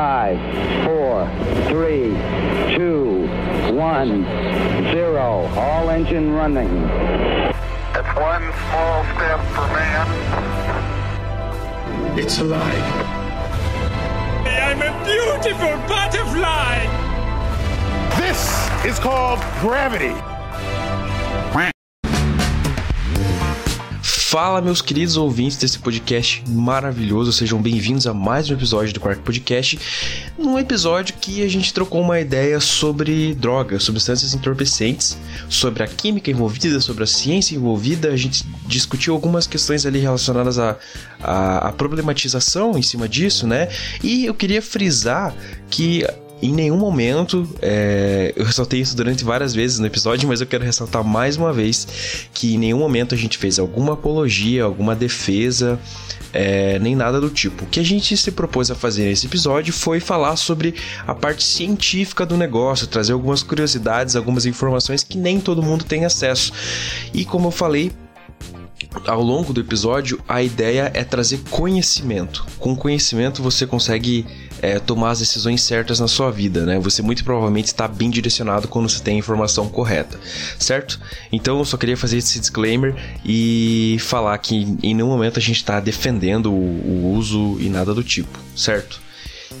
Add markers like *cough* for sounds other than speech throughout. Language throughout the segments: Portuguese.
Five, four, three, two, one, zero. All engine running. It's one small step for man. It's alive. I'm a beautiful butterfly! This is called gravity. Fala, meus queridos ouvintes desse podcast maravilhoso, sejam bem-vindos a mais um episódio do Quark Podcast. Num episódio que a gente trocou uma ideia sobre drogas, substâncias entorpecentes, sobre a química envolvida, sobre a ciência envolvida. A gente discutiu algumas questões ali relacionadas à, à, à problematização em cima disso, né? E eu queria frisar que em nenhum momento, é, eu ressaltei isso durante várias vezes no episódio, mas eu quero ressaltar mais uma vez que em nenhum momento a gente fez alguma apologia, alguma defesa, é, nem nada do tipo. O que a gente se propôs a fazer nesse episódio foi falar sobre a parte científica do negócio, trazer algumas curiosidades, algumas informações que nem todo mundo tem acesso. E como eu falei, ao longo do episódio, a ideia é trazer conhecimento. Com conhecimento você consegue é, tomar as decisões certas na sua vida, né? Você muito provavelmente está bem direcionado quando você tem a informação correta, certo? Então eu só queria fazer esse disclaimer e falar que em nenhum momento a gente está defendendo o, o uso e nada do tipo, certo?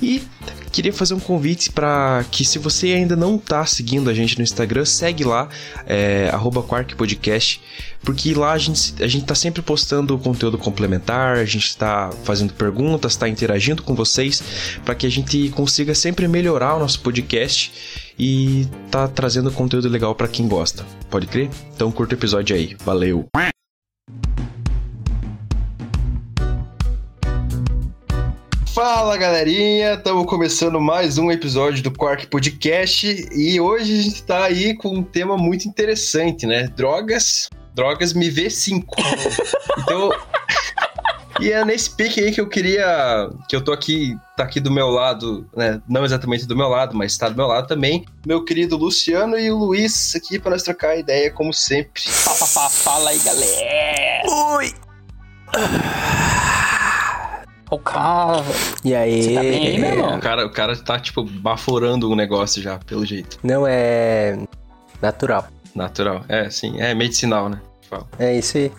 E queria fazer um convite para que se você ainda não está seguindo a gente no Instagram, segue lá, é, @quarkpodcast, porque lá a gente, a gente tá sempre postando conteúdo complementar, a gente está fazendo perguntas, está interagindo com vocês, para que a gente consiga sempre melhorar o nosso podcast e tá trazendo conteúdo legal para quem gosta. Pode crer? Então curta o episódio aí. Valeu! Fala galerinha, estamos começando mais um episódio do Quark Podcast e hoje a gente tá aí com um tema muito interessante, né? Drogas, drogas me vê 5. *laughs* então, e é nesse pique aí que eu queria, que eu tô aqui, tá aqui do meu lado, né? Não exatamente do meu lado, mas tá do meu lado também, meu querido Luciano e o Luiz aqui para nós trocar ideia como sempre. Fala aí, galera! Oi! O cara. E aí? Você tá bem aí, meu irmão? O cara, o cara tá, tipo, baforando o negócio já, pelo jeito. Não, é natural. Natural. É, sim. É medicinal, né? Fala. É isso aí.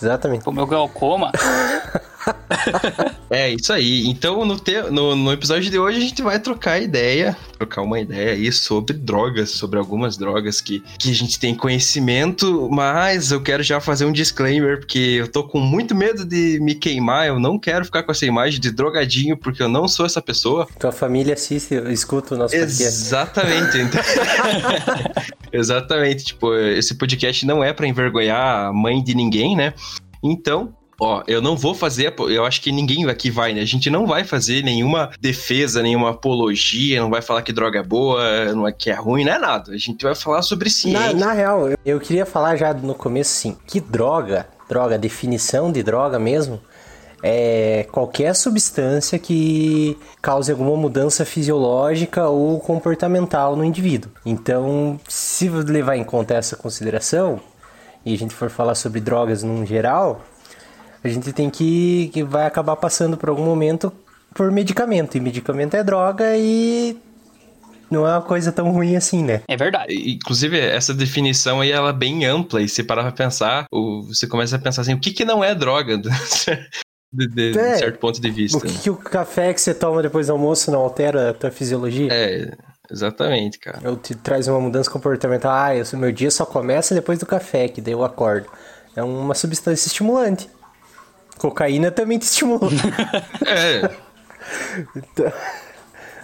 Exatamente. O meu glaucoma. *laughs* É, isso aí. Então, no, te... no, no episódio de hoje, a gente vai trocar ideia, trocar uma ideia aí sobre drogas, sobre algumas drogas que, que a gente tem conhecimento, mas eu quero já fazer um disclaimer, porque eu tô com muito medo de me queimar, eu não quero ficar com essa imagem de drogadinho, porque eu não sou essa pessoa. Tua família assiste, escuta o nosso podcast. Exatamente. Então... *laughs* Exatamente. Tipo, esse podcast não é pra envergonhar a mãe de ninguém, né? Então, Ó, eu não vou fazer, eu acho que ninguém aqui vai, né? A gente não vai fazer nenhuma defesa, nenhuma apologia, não vai falar que droga é boa, não é que é ruim, não é nada. A gente vai falar sobre ciência. Na, na real, eu, eu queria falar já no começo, sim, que droga, droga, definição de droga mesmo, é qualquer substância que cause alguma mudança fisiológica ou comportamental no indivíduo. Então, se levar em conta essa consideração, e a gente for falar sobre drogas num geral, a gente tem que, que vai acabar passando por algum momento por medicamento. E medicamento é droga e não é uma coisa tão ruim assim, né? É verdade. Inclusive, essa definição aí, ela é bem ampla. E se parar pra pensar, você começa a pensar assim, o que que não é droga? *laughs* De, de, de É. certo ponto de vista. O que, que o café que você toma depois do almoço não altera a tua fisiologia? É, exatamente, cara. Ou te traz uma mudança comportamental? Ah, eu, meu dia só começa depois do café, que daí eu acordo. É uma substância estimulante. Cocaína também te estimula. *laughs* É, Então,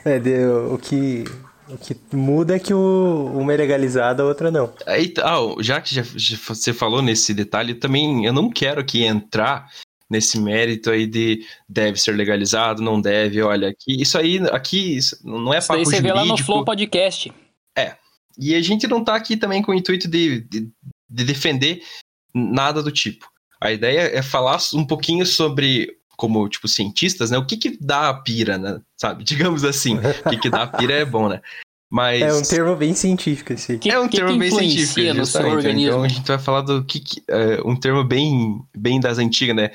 é, de- o, que, o que muda é que o, uma é legalizada, a outra não. Aí, ah, já que já, já você falou nesse detalhe, também eu não quero aqui entrar nesse mérito aí de deve ser legalizado, não deve, olha, aqui, isso aí, aqui, isso não é Isso papo você vê jurídico. lá no Flow Podcast. E a gente não tá aqui também com o intuito de, de, de defender nada do tipo. A ideia é falar um pouquinho sobre, como, tipo, cientistas, né? O que que dá a pira, né? Sabe? *laughs* Digamos assim. O que que dá a pira é bom, né? Mas... É um termo bem científico esse. Que, é um que termo que bem científico, no seu organismo? Então a gente vai falar do que, que- é, um termo bem, bem das antigas, né?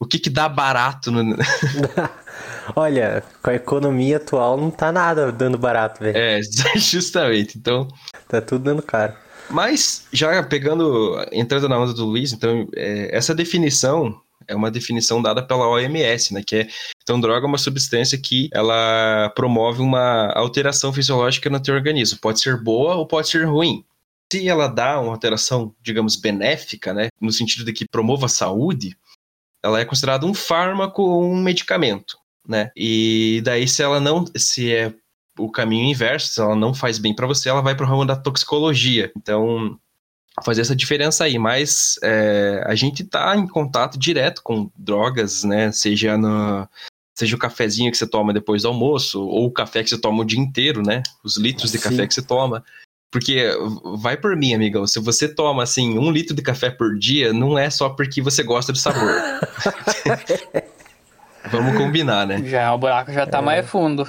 O que que dá barato no... *laughs* Olha, com a economia atual não tá nada dando barato, velho. É, *laughs* justamente. Então, Tá tudo dando caro. Mas, já pegando, entrando na onda do Luiz, então, é, essa definição é uma definição dada pela OMS, né? Que é, então, droga é uma substância que ela promove uma alteração fisiológica no teu organismo. Pode ser boa ou pode ser ruim. Se ela dá uma alteração, digamos, benéfica, né? No sentido de que promova a saúde, ela é considerada um fármaco ou um medicamento, né? E daí, se ela não, se é o caminho inverso, se ela não faz bem para você, ela vai para o ramo da toxicologia. Então, fazer essa diferença aí. Mas é, a gente tá em contato direto com drogas, né? Seja no. Seja o cafezinho que você toma depois do almoço, ou o café que você toma o dia inteiro, né? Os litros de Sim. café que você toma. Porque vai por mim, amigão. Se você toma, assim, um litro de café por dia, não é só porque você gosta do sabor. *laughs* Vamos combinar, né? Já o buraco já tá mais fundo.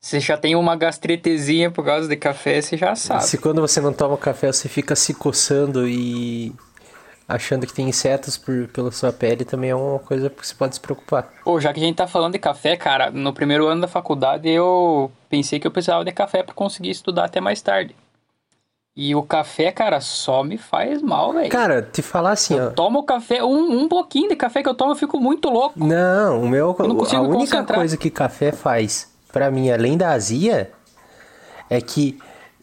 Você já tem uma gastritezinha por causa de café, você já sabe. Se quando você não toma café, você fica se coçando e achando que tem insetos por, pela sua pele, também é uma coisa que você pode se preocupar. Pô, já que a gente tá falando de café, cara, no primeiro ano da faculdade eu pensei que eu precisava de café pra conseguir estudar até mais tarde. E o café, cara, só me faz mal, velho. Cara, te falar assim, ó. Eu tomo café, um, um pouquinho de café que eu tomo, eu fico muito louco. Não, o meu, Eu não a consigo única concentrar. coisa que café faz pra mim, além da azia, é que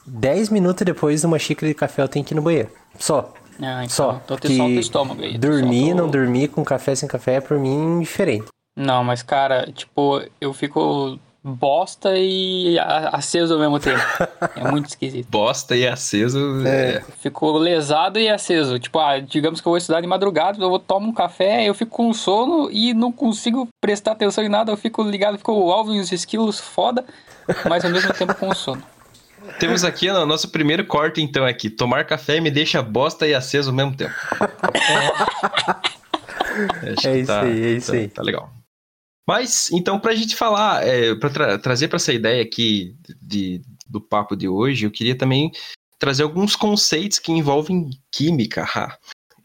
10 minutos depois de uma xícara de café eu tenho que ir no banheiro. Só. Ah, então, Só. te Que o estômago aí. dormir, o- não dormir com café sem café é por mim diferente. Não, mas cara, tipo, eu fico bosta e aceso ao mesmo tempo. É muito esquisito. *laughs* Bosta e aceso. é, Fico lesado e aceso. Tipo, ah, digamos que eu vou estudar de madrugada, eu vou tomar um café, eu fico com sono e não consigo prestar atenção em nada, eu fico ligado, fico alvo em uns esquilos foda, mas ao mesmo tempo com sono. Temos aqui o nosso primeiro corte, então, aqui. Tomar café me deixa bosta e aceso ao mesmo tempo. *laughs* É que isso aí, é isso tá- aí. Tá legal. Mas, então, pra gente falar, é, pra tra- trazer pra essa ideia aqui de, do papo de hoje, eu queria também trazer alguns conceitos que envolvem química.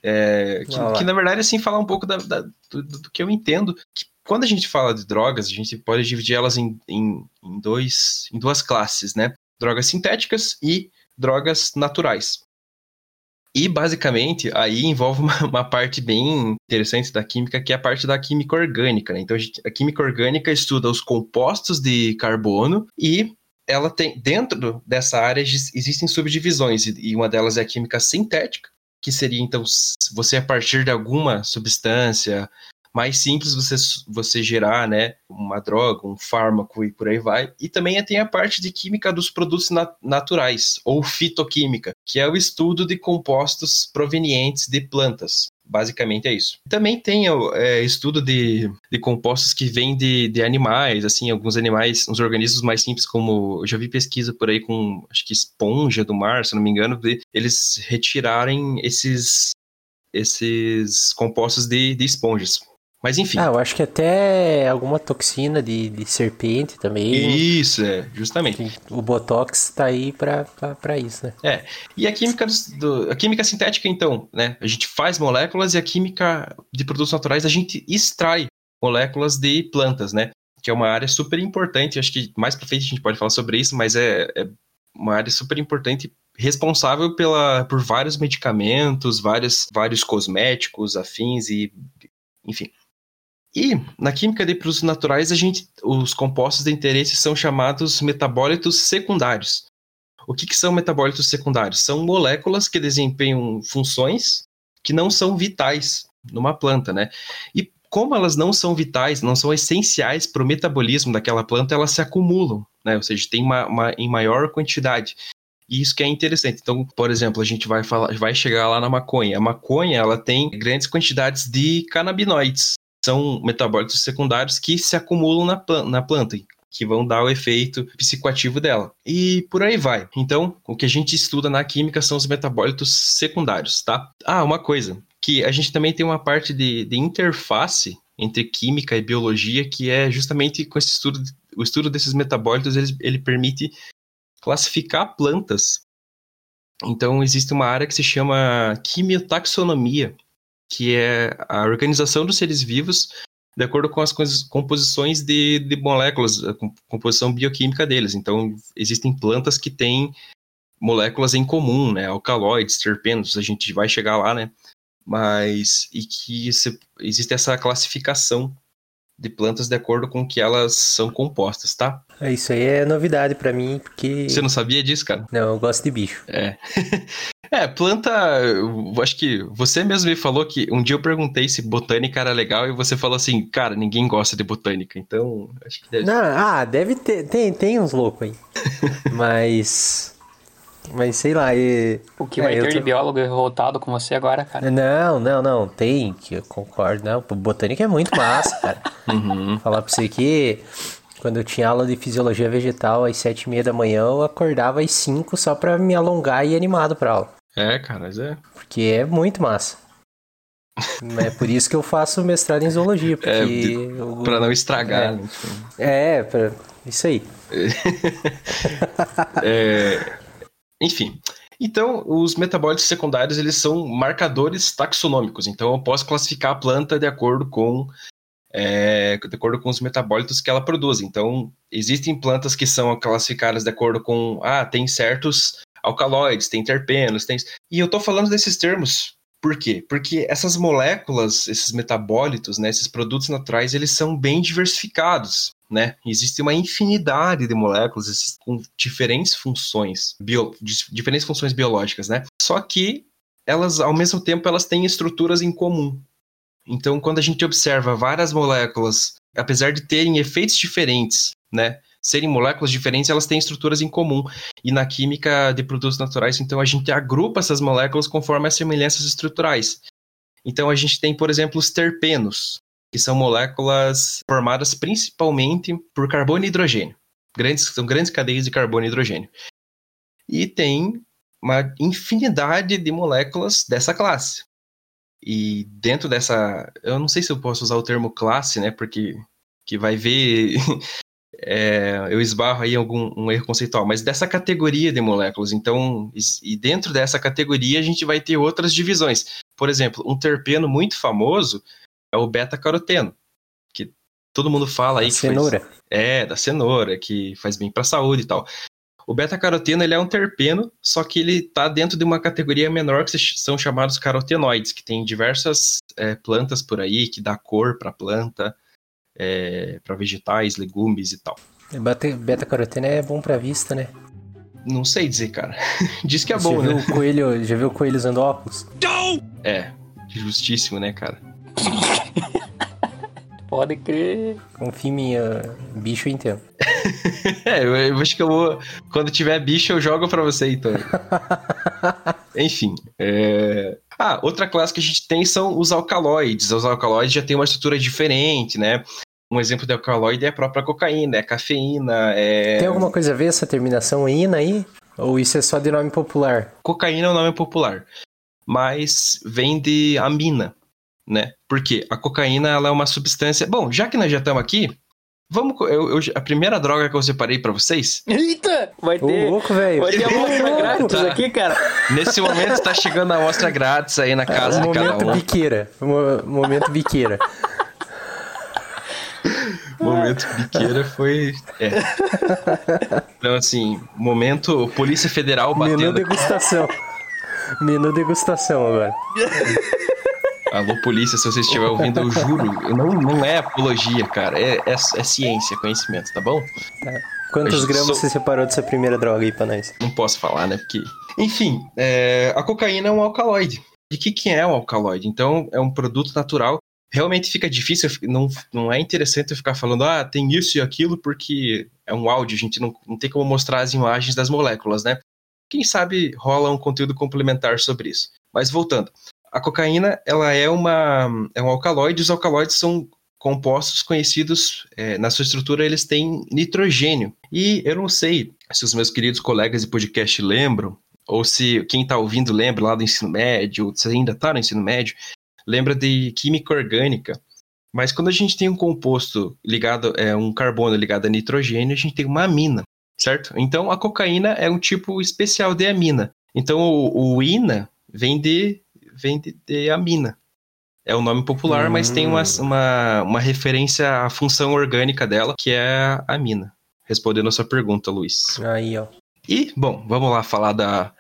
É, que, que, na verdade, assim, falar um pouco da- da- do, do que eu entendo. Que quando a gente fala de drogas, a gente pode dividir elas em, em, em dois, em duas classes, né? Drogas sintéticas e drogas naturais. E basicamente aí envolve uma, *laughs* uma parte bem interessante da química, que é a parte da química orgânica. Né? Então a, gente- a química orgânica estuda os compostos de carbono e ela tem dentro dessa área exis- existem subdivisões e uma delas é a química sintética, que seria então você a partir de alguma substância mais simples você, você gerar né, uma droga, um fármaco e por aí vai. E também tem a parte de química dos produtos na- naturais, ou fitoquímica, que é o estudo de compostos provenientes de plantas. Basicamente é isso. Também tem é, estudo de, de compostos que vêm de, de animais, assim, alguns animais, uns organismos mais simples, como eu já vi pesquisa por aí com, acho que esponja do mar, se não me engano, de eles retirarem esses, esses compostos de, de esponjas. Mas enfim. Ah, eu acho que até alguma toxina de, de serpente também. Isso, é, justamente. O Botox tá aí pra isso, né? É. E a química, do- a química sintética, então, né? A gente faz moléculas e a química de produtos naturais a gente extrai moléculas de plantas, né? Que é uma área super importante. Acho que mais pra frente a gente pode falar sobre isso, mas é, é uma área super importante, responsável pela, por vários medicamentos, vários, vários cosméticos, afins e. Enfim. E na química de produtos naturais, a gente, os compostos de interesse são chamados metabólitos secundários. O que, que são metabólitos secundários? São moléculas que desempenham funções que não são vitais numa planta, né? E como elas não são vitais, não são essenciais para o metabolismo daquela planta, elas se acumulam, né? Ou seja, tem uma, uma- em maior quantidade. E isso que é interessante. Então, por exemplo, a gente vai falar, vai chegar lá na maconha. A maconha, ela tem grandes quantidades de canabinoides. São metabólitos secundários que se acumulam na, plan- na planta que vão dar o efeito psicoativo dela. E por aí vai. Então, o que a gente estuda na química são os metabólitos secundários, tá? Ah, uma coisa, que a gente também tem uma parte de, de interface entre química e biologia, que é justamente com esse estudo, o estudo desses metabólitos, ele, ele permite classificar plantas. Então, existe uma área que se chama quimiotaxonomia, que é a organização dos seres vivos de acordo com as composições de, de moléculas, a composição bioquímica deles. Então, existem plantas que têm moléculas em comum, né? Alcaloides, terpenos, a gente vai chegar lá, né? Mas, e que se, existe essa classificação de plantas de acordo com que elas são compostas, tá? É, isso aí é novidade para mim, porque. Você não sabia disso, cara? Não, eu gosto de bicho. É. *laughs* é, planta. Eu acho que você mesmo me falou que um dia eu perguntei se botânica era legal e você falou assim, cara, ninguém gosta de botânica, então acho que deve. Não, ah, deve ter. Tem, tem uns loucos aí. *laughs* Mas. Mas sei lá, e... O que vai é, ter tô... de biólogo revoltado com você agora, cara? Não, não, não, tem, que eu concordo. Não, botânica é muito massa, cara. *laughs* uhum. Falar pra você que quando eu tinha aula de fisiologia vegetal às sete e meia da manhã, eu acordava às cinco só pra me alongar e ir animado pra aula. É, cara, mas é. Porque é muito massa. é por isso que eu faço mestrado em zoologia, *laughs* porque... É, de... eu... Pra não estragar, é. né? É, pra... isso aí. *laughs* é... Enfim. Então, os metabólitos secundários, eles são marcadores taxonômicos. Então, eu posso classificar a planta de acordo com é, de acordo com os metabólitos que ela produz. Então, existem plantas que são classificadas de acordo com, ah, tem certos alcaloides, tem terpenos, tem... E eu estou falando desses termos por quê? Porque essas moléculas, esses metabólitos, né, esses produtos naturais, eles são bem diversificados, né? Existe uma infinidade de moléculas com diferentes funções, bio, diferentes funções biológicas, né? Só que elas, ao mesmo tempo, elas têm estruturas em comum. Então, quando a gente observa várias moléculas, apesar de terem efeitos diferentes, né? Serem moléculas diferentes, elas têm estruturas em comum. E na química de produtos naturais, então a gente agrupa essas moléculas conforme as semelhanças estruturais. Então a gente tem, por exemplo, os terpenos, que são moléculas formadas principalmente por carbono e hidrogênio. Grandes, são grandes cadeias de carbono e hidrogênio. E tem uma infinidade de moléculas dessa classe. E dentro dessa, eu não sei se eu posso usar o termo classe, né, porque que vai ver *laughs* é, eu esbarro aí em algum um erro conceitual, mas dessa categoria de moléculas. Então, e dentro dessa categoria a gente vai ter outras divisões. Por exemplo, um terpeno muito famoso é o beta-caroteno, que todo mundo fala aí da que cenoura. Faz, é, da cenoura, que faz bem para a saúde e tal. O beta-caroteno ele é um terpeno, só que ele está dentro de uma categoria menor que são chamados carotenoides, que tem diversas é, plantas por aí que dá cor para a planta é, para vegetais, legumes e tal. Beta-caroteno é bom para vista, né? Não sei dizer, cara. *laughs* Diz que é Você bom, viu né? O coelho, já viu o coelho usando óculos? É, justíssimo, né, cara? *laughs* Pode crer. Confia em mim, bicho eu entendo. *laughs* é, eu, eu, acho que eu vou. Quando tiver bicho, eu jogo pra você, então. Enfim. É... Ah, outra classe que a gente tem são os alcaloides. Os alcaloides já têm uma estrutura diferente, né? Um exemplo de alcaloide é a própria cocaína, é cafeína, é... Tem alguma coisa a ver essa terminação ina aí? Ou isso é só de nome popular? Cocaína é um nome popular, mas vem de amina, né? Porque a cocaína ela é uma substância... Bom, já que nós já estamos aqui, Vamos. Eu, eu, a primeira droga que eu separei pra vocês. Eita! Vai ter. Ô, louco, velho. Vai ter amostra *laughs* grátis aqui, cara. Nesse momento tá chegando a amostra grátis aí na casa é, de cada um. Momento biqueira. Momento *laughs* biqueira. momento biqueira foi. É. Então, assim, momento Polícia Federal batendo. Menu degustação. Menu degustação agora. *laughs* Alô, polícia, se você estiver ouvindo, eu juro, não, não é apologia, cara. É, é, é ciência, conhecimento, tá bom? Quantos gramas sou... você separou dessa primeira droga aí pra nós? Não posso falar, né? Porque. Enfim, é... a cocaína é um alcaloide. E o que, que é um alcaloide? Então, é um produto natural. Realmente fica difícil, não, não é interessante eu ficar falando, ah, tem isso e aquilo, porque é um áudio, a gente não, não tem como mostrar as imagens das moléculas, né? Quem sabe rola um conteúdo complementar sobre isso. Mas voltando, a cocaína ela é, uma, é um alcaloide, os alcaloides são compostos conhecidos, é, na sua estrutura eles têm nitrogênio. E eu não sei se os meus queridos colegas de podcast lembram, ou se quem está ouvindo lembra lá do ensino médio, ou se ainda está no ensino médio, lembra de química orgânica. Mas quando a gente tem um composto ligado, é um carbono ligado a nitrogênio, a gente tem uma amina, certo? Então a cocaína é um tipo especial de amina. Então o, o ina vem de vem de, de amina. É o nome popular, mas tem uma, uma, uma referência à função orgânica dela, que é a mina. Respondendo a sua pergunta, Luiz. Aí, ó. E, bom, vamos lá falar da,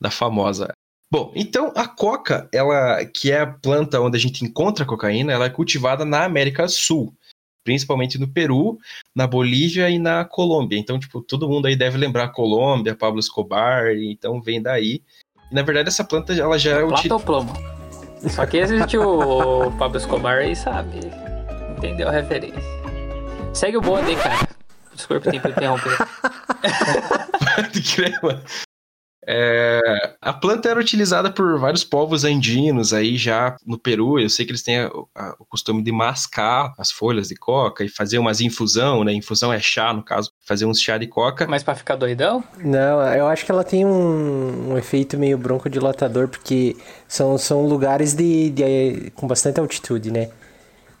da famosa. Bom, então a coca, ela que é a planta onde a gente encontra a cocaína, ela é cultivada na América do Sul, principalmente no Peru, na Bolívia e na Colômbia. Então, tipo, todo mundo aí deve lembrar a Colômbia, Pablo Escobar, então vem daí. Na verdade, essa planta ela já é Plata utilizada. ou plomo? Só que existe o Pablo Escobar aí, sabe? Entendeu a referência. Segue o bonde aí, cara. Desculpa ter interromper. *laughs* de crema. É, a planta era utilizada por vários povos andinos aí já no Peru. Eu sei que eles têm a- a- o costume de mascar as folhas de coca e fazer umas infusão, né? Infusão é chá, no caso, fazer uns chá de coca. Mas pra ficar doidão? Não, eu acho que ela tem um, um efeito meio broncodilatador, porque são, são lugares de, de- com bastante altitude, né?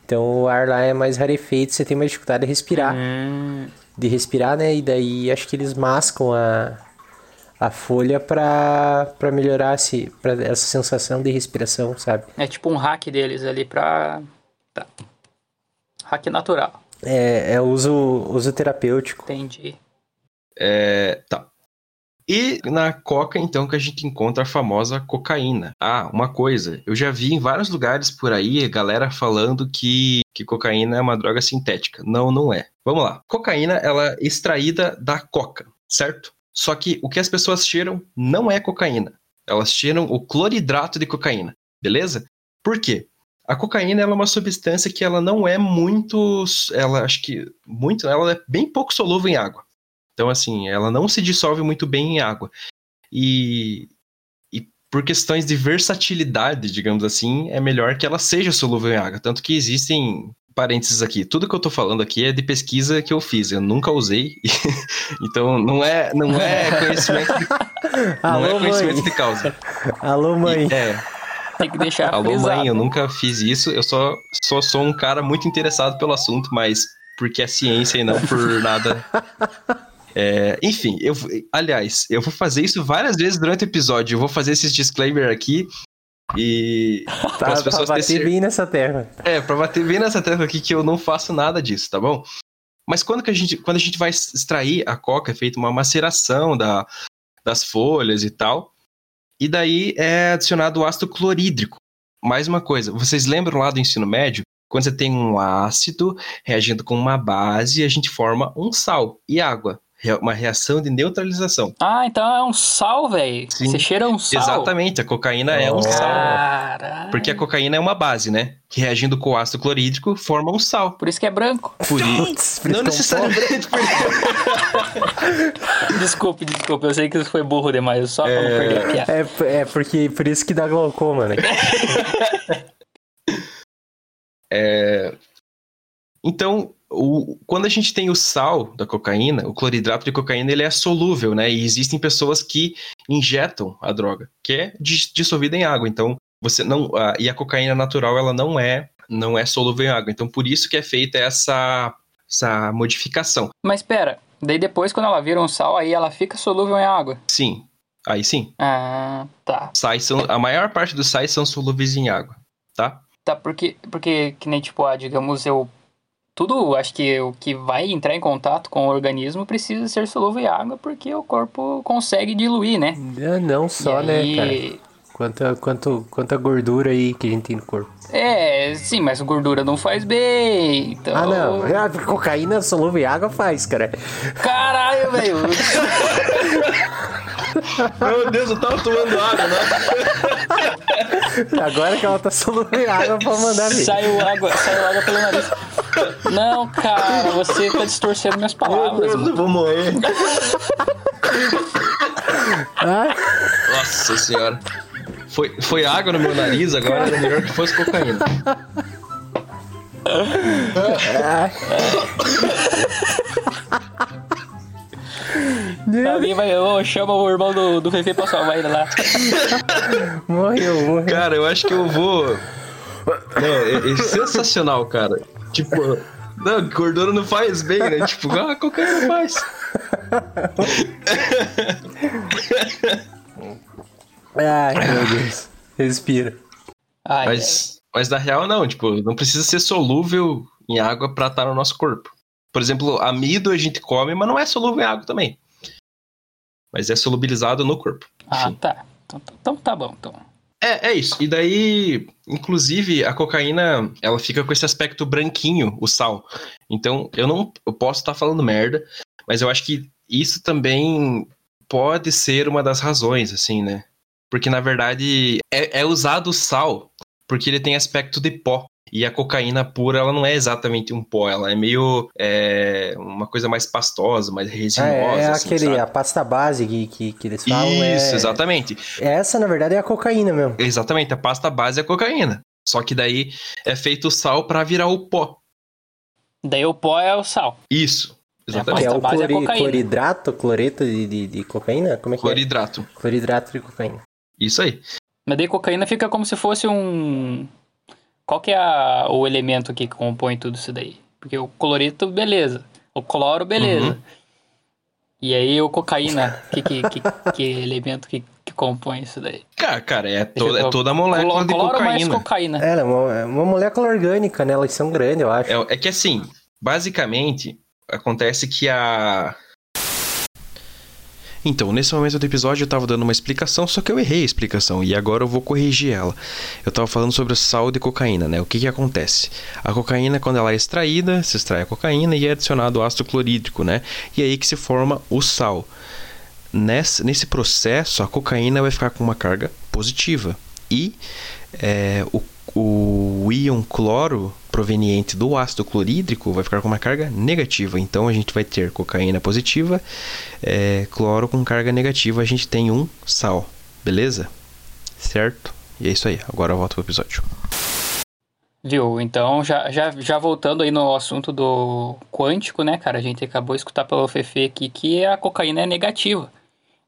Então o ar lá é mais rarefeito, você tem mais dificuldade de respirar. Hum, De respirar, né? E daí acho que eles mascam a, a folha pra, pra melhorar esse, pra essa sensação de respiração, sabe? é tipo um hack deles ali pra. Tá. Hack natural. É, é uso, uso terapêutico. Entendi. É, tá. E na coca, então, que a gente encontra a famosa cocaína. Ah, uma coisa, eu já vi em vários lugares por aí a galera falando que, que cocaína é uma droga sintética. Não, não é. Vamos lá. Cocaína, ela é extraída da coca, certo? Só que o que as pessoas cheiram não é cocaína. Elas cheiram o cloridrato de cocaína, beleza? Por quê? A cocaína é uma substância que ela não é muito, ela acho que muito, ela é bem pouco solúvel em água. Então, assim, ela não se dissolve muito bem em água. E, e por questões de versatilidade, digamos assim, é melhor que ela seja solúvel em água. Tanto que existem parênteses aqui. Tudo que eu tô falando aqui é de pesquisa que eu fiz. Eu nunca usei. *laughs* então, não é, não é conhecimento de, *laughs* não Alô, é conhecimento mãe. de causa. Alô, mãe. E- é, Tem que deixar Alô, frisado. mãe, eu nunca fiz isso. Eu só, só sou um cara muito interessado pelo assunto, mas porque é ciência e não por nada. *laughs* É, enfim, eu, aliás, eu vou fazer isso várias vezes durante o episódio. Eu vou fazer esses disclaimer aqui e para Tá, as pra pessoas bater terem- bem nessa terra. é, pra bater bem nessa tecla aqui que eu não faço nada disso, tá bom? Mas quando, que a, gente, quando a gente vai extrair a coca, é feita uma maceração da, das folhas e tal. E daí é adicionado o ácido clorídrico. Mais uma coisa, vocês lembram lá do ensino médio? Quando você tem um ácido reagindo com uma base, a gente forma um sal e água. Uma reação de neutralização. Ah, então é um sal, velho. Você cheira um sal. Exatamente, a cocaína é um Oh. sal. Caralho. Porque a cocaína é uma base, né? Que reagindo com o ácido clorídrico forma um sal. Por isso que é branco. Por isso. Por isso Não é necessariamente *laughs* *laughs* Desculpe, desculpe. Eu sei que isso foi burro demais. Só pra não perder a piada. É, é porque por isso que dá glaucoma, né? *laughs* Então, o- quando a gente tem o sal da cocaína, o cloridrato de cocaína, ele é solúvel, né? E existem pessoas que injetam a droga, que é dis- dissolvida em água. Então, você não. a- e a cocaína natural, ela não é, não é solúvel em água. Então, por isso que é feita essa, essa modificação. Mas pera. Daí depois, quando ela vira um sal, aí ela fica solúvel em água. Sim. Aí sim. Ah, tá. Sais são, a maior parte dos sais são solúveis em água, tá? Tá, porque, porque que nem, tipo, ah, digamos, eu... Tudo, acho que o que vai entrar em contato com o organismo precisa ser solúvel em água, porque o corpo consegue diluir, né? É, Não só, E né, aí- cara? Quanta, quanto, quanta gordura aí que a gente tem no corpo. É, sim, mas gordura não faz bem, então... Ah, não. A cocaína solúvel em água faz, cara. Caralho, velho! *laughs* Meu Deus, eu tava tomando água, né? *laughs* Agora que ela tá em água pra mandar ver. Saiu água, saiu água pelo nariz. Não, cara, você tá distorcendo minhas palavras, mano. eu vou morrer. Ah, Nossa senhora. Foi, foi água no meu nariz, agora era melhor que fosse cocaína. *laughs* Alguém vai, chama o irmão do, do Fefe pra salvar ele lá. *laughs* morreu, morreu. Cara, eu acho que eu vou. Não, é, é sensacional, cara. Tipo, não, gordura não faz bem, né? Tipo, ah, cocaína faz. *laughs* Ai, meu Deus. Respira. Ai, Mas, Mas na real, não, tipo, não precisa ser solúvel em água pra estar no nosso corpo. Por exemplo, amido a gente come, mas não é solúvel em água também. Mas é solubilizado no corpo. Ah, Enfim. tá. Então, então tá bom, então. É, é isso. E daí, inclusive, a cocaína, ela fica com esse aspecto branquinho, o sal. Então, eu não eu posso estar falando merda, mas eu acho que isso também pode ser uma das razões, assim, né? Porque, na verdade, é, é usado o sal porque ele tem aspecto de pó. E a cocaína pura, ela não é exatamente um pó, ela é meio é, uma coisa mais pastosa, mais resinosa. É, é assim, aquele, sabe? a pasta base que, que, que eles falam. Isso, é... exatamente. Essa, na verdade, é a cocaína mesmo. Exatamente, a pasta base é a cocaína. Só que daí é feito o sal pra virar o pó. Daí o pó é o sal. Isso, Que exatamente. é Pasta o base é clori- cocaína. cloridrato, cloreto de, de, de cocaína? Como é que Cloridrato. é? Cloridrato de cocaína. Isso aí. Mas daí cocaína fica como se fosse um. Qual que é a- o elemento que compõe tudo isso daí? Porque o cloreto, beleza. O cloro, beleza. Uhum. E aí o cocaína, que, que, que, que elemento que, que compõe isso daí? Cara, cara, é, to- é toda a molécula Cloro de cloro mais cocaína. cocaína. É, é uma, é uma molécula orgânica, né? Elas são grandes, eu acho. É, é que assim, basicamente, acontece que a. Então, nesse momento do episódio eu tava dando uma explicação, só que eu errei a explicação e agora eu vou corrigir ela. Eu tava falando sobre o sal de cocaína, né? O que que acontece? A cocaína, quando ela é extraída, se extrai a cocaína e é adicionado ácido clorídrico, né? E aí que se forma o sal. Nesse, nesse processo, a cocaína vai ficar com uma carga positiva e é, o, o íon cloro proveniente do ácido clorídrico vai ficar com uma carga negativa. Então a gente vai ter cocaína positiva, é, cloro com carga negativa. A gente tem um sal, beleza? Certo? E é isso aí. Agora eu volto pro episódio. Viu? Então, já, já, já voltando aí no assunto do quântico, né, cara? A gente acabou de escutar pelo Fefe aqui que a cocaína é negativa.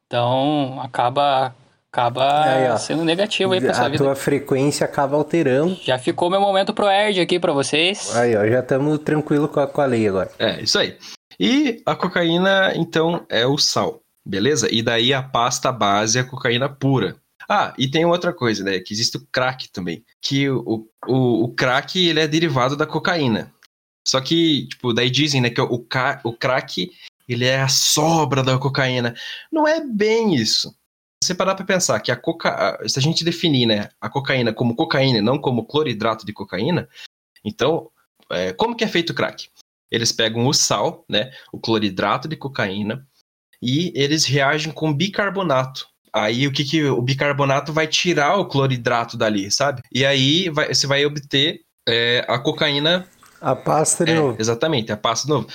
Então, acaba, acaba Aí, ó. sendo negativo aí pra sua a vida. tua frequência acaba alterando. Já ficou meu momento pro Erd aqui pra vocês. Aí, ó, já estamos tranquilo com a, com a lei agora. É, isso aí. E a cocaína, então, é o sal, beleza? E daí a pasta base é a cocaína pura. Ah, e tem outra coisa, né? Que existe o crack também. Que o, o, o crack, ele é derivado da cocaína. Só que, tipo, daí dizem, né, que o, ca- o crack, ele é a sobra da cocaína. Não é bem isso. Você parar pra pensar que a coca... Se a gente definir, né, a cocaína como cocaína e não como cloridrato de cocaína, então, é, como que é feito o crack? Eles pegam o sal, né, o cloridrato de cocaína, e eles reagem com bicarbonato. Aí o que, que o bicarbonato vai tirar o cloridrato dali, sabe? E aí vai- você vai obter é, a cocaína A pasta de é, novo. exatamente, a pasta de novo.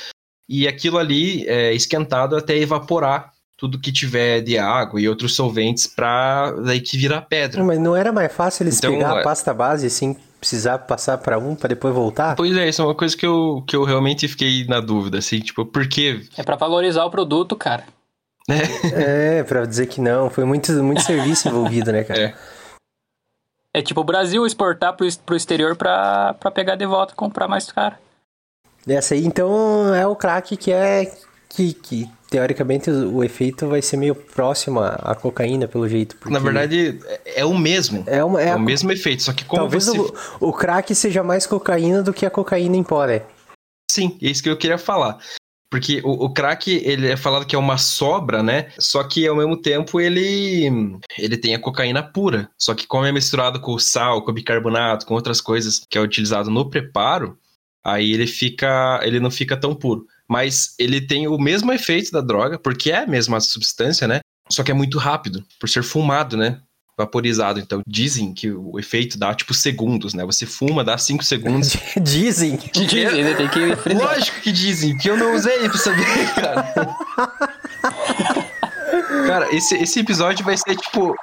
E aquilo ali é esquentado até evaporar tudo que tiver de água e outros solventes para daí que vira pedra. Mas não era mais fácil eles Então, pegar é- a pasta base sem precisar passar pra um pra depois voltar? Pois é, isso é uma coisa que eu, que eu realmente fiquei na dúvida, assim, tipo, por quê? É pra valorizar o produto, cara. É, pra dizer que não. Foi muito, muito *laughs* serviço envolvido, né, cara? É. É tipo o Brasil exportar pro, pro exterior pra, pra pegar de volta e comprar mais caro. Essa aí, então, é o crack que é. Que, que teoricamente o, efeito vai ser meio próximo à, cocaína, pelo jeito. Na verdade, é, é o mesmo. é, uma, é, É, a- o mesmo efeito, só que como Talvez você... o, o crack seja mais cocaína do que a cocaína em pó, né? Sim, é isso que eu queria falar. Porque o, o crack, ele é falado que é uma sobra, né? Só que ao mesmo tempo ele ele tem a cocaína pura. Só que como é misturado com o sal, com o bicarbonato, com outras coisas que é utilizado no preparo, aí ele fica, ele não fica tão puro. Mas ele tem o mesmo efeito da droga, porque é a mesma substância, né? Só que é muito rápido, por ser fumado, né? Vaporizado. Então dizem que o efeito dá tipo segundos, né? Você fuma, dá cinco segundos. *laughs* Dizem. *laughs* Dizem, né? Tem que frisar. Lógico que dizem, que eu não usei pra saber, *laughs* cara. cara, esse, esse episódio vai ser tipo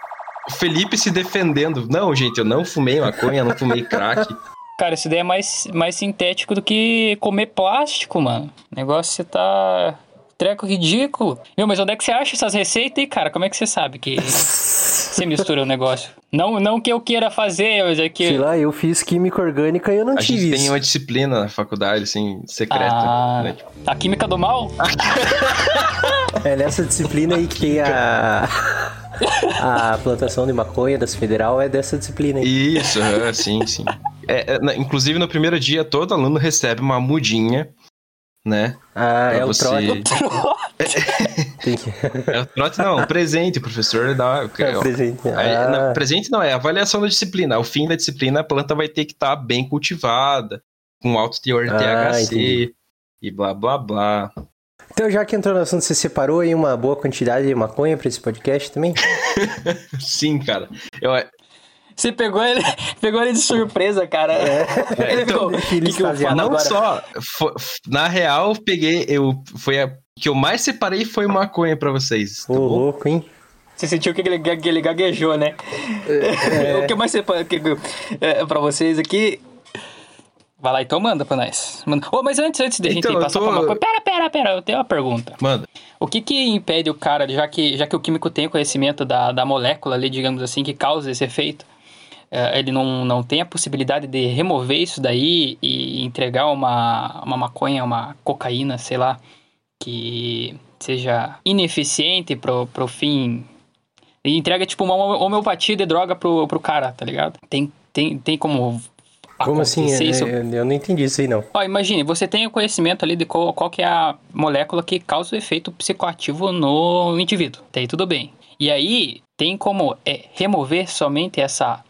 o Felipe se defendendo. Não, gente, eu não fumei maconha, não fumei crack. Cara, isso daí é mais, mais sintético do que comer plástico, mano. O negócio você tá. Treco ridículo. Meu, mas onde é que você acha essas receitas aí, cara? Como é que você sabe que *laughs* você mistura o negócio? Não, não que eu queira fazer, mas é que. Sei lá, eu fiz química orgânica e eu não A tive gente isso. tem uma disciplina na faculdade, assim, secreta. Ah, né? a química do mal? *laughs* É nessa disciplina aí que tem a. *laughs* A plantação de maconha das federal é dessa disciplina aí. Isso, aham, sim, sim. É, é, na- inclusive no primeiro dia, todo aluno recebe uma mudinha, né? Ah, pra é o você- trote. *laughs* Tem que... É o trote, não, um presente, o professor dá. É o presente. Aí, Ah. não, presente não, é avaliação da disciplina. Ao fim da disciplina, a planta vai ter que estar bem cultivada, com alto teor de Ah, THC entendi. e blá blá blá. Então, já que entrou no assunto, você separou aí uma boa quantidade de maconha pra esse podcast também? *laughs* Sim, cara. Eu, Você pegou ele, *laughs* pegou ele de surpresa, cara. *laughs* Ele então, ficou, "Que que eu extasiado." falo não agora?" só. fo- na real, eu peguei. Eu, foi a que eu mais separei foi maconha pra vocês. Tá Ô, bom? louco, hein? Você sentiu que ele, que ele gaguejou, né? *laughs* o que mais você que, é, pra vocês aqui. Vai lá, então manda pra nós. Manda. Ô, mas antes, antes de a gente Então, eu passar tô- pra uma coisa. Pera, pera, pera, eu tenho uma pergunta. Manda. O que que impede o cara, já que, já que o químico tem conhecimento da, da molécula ali, digamos assim, que causa esse efeito, ele não, não tem a possibilidade de remover isso daí e entregar uma, uma maconha, uma cocaína, sei lá, que seja ineficiente pro, pro fim. E entrega tipo uma homeopatia de droga pro, pro cara, tá ligado? Tem, tem, tem como. Como assim? acontecer isso? É, Eu não entendi isso aí, não. Ó, imagine, você tem o conhecimento ali de qual, qual que é a molécula que causa o efeito psicoativo no indivíduo. Até aí tudo bem. E aí, tem como é, remover somente essa,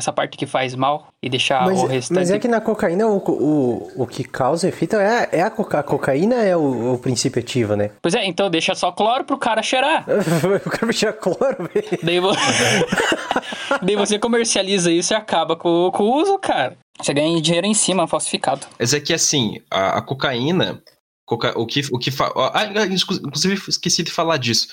essa parte que faz mal e deixar Mas, o restante... mas é que na cocaína o, o, o que causa efeito é, é a, coca, a cocaína é o, o princípio ativo, né? Pois é, então deixa só cloro pro cara cheirar. Eu quero mexer cloro, velho. Daí, vo- *laughs* Daí você comercializa isso e acaba com, com o uso, cara. Você ganha dinheiro em cima, falsificado. Mas é que assim, a, a cocaína. coca- o que, o que fa- ah, inclusive, esqueci de falar disso.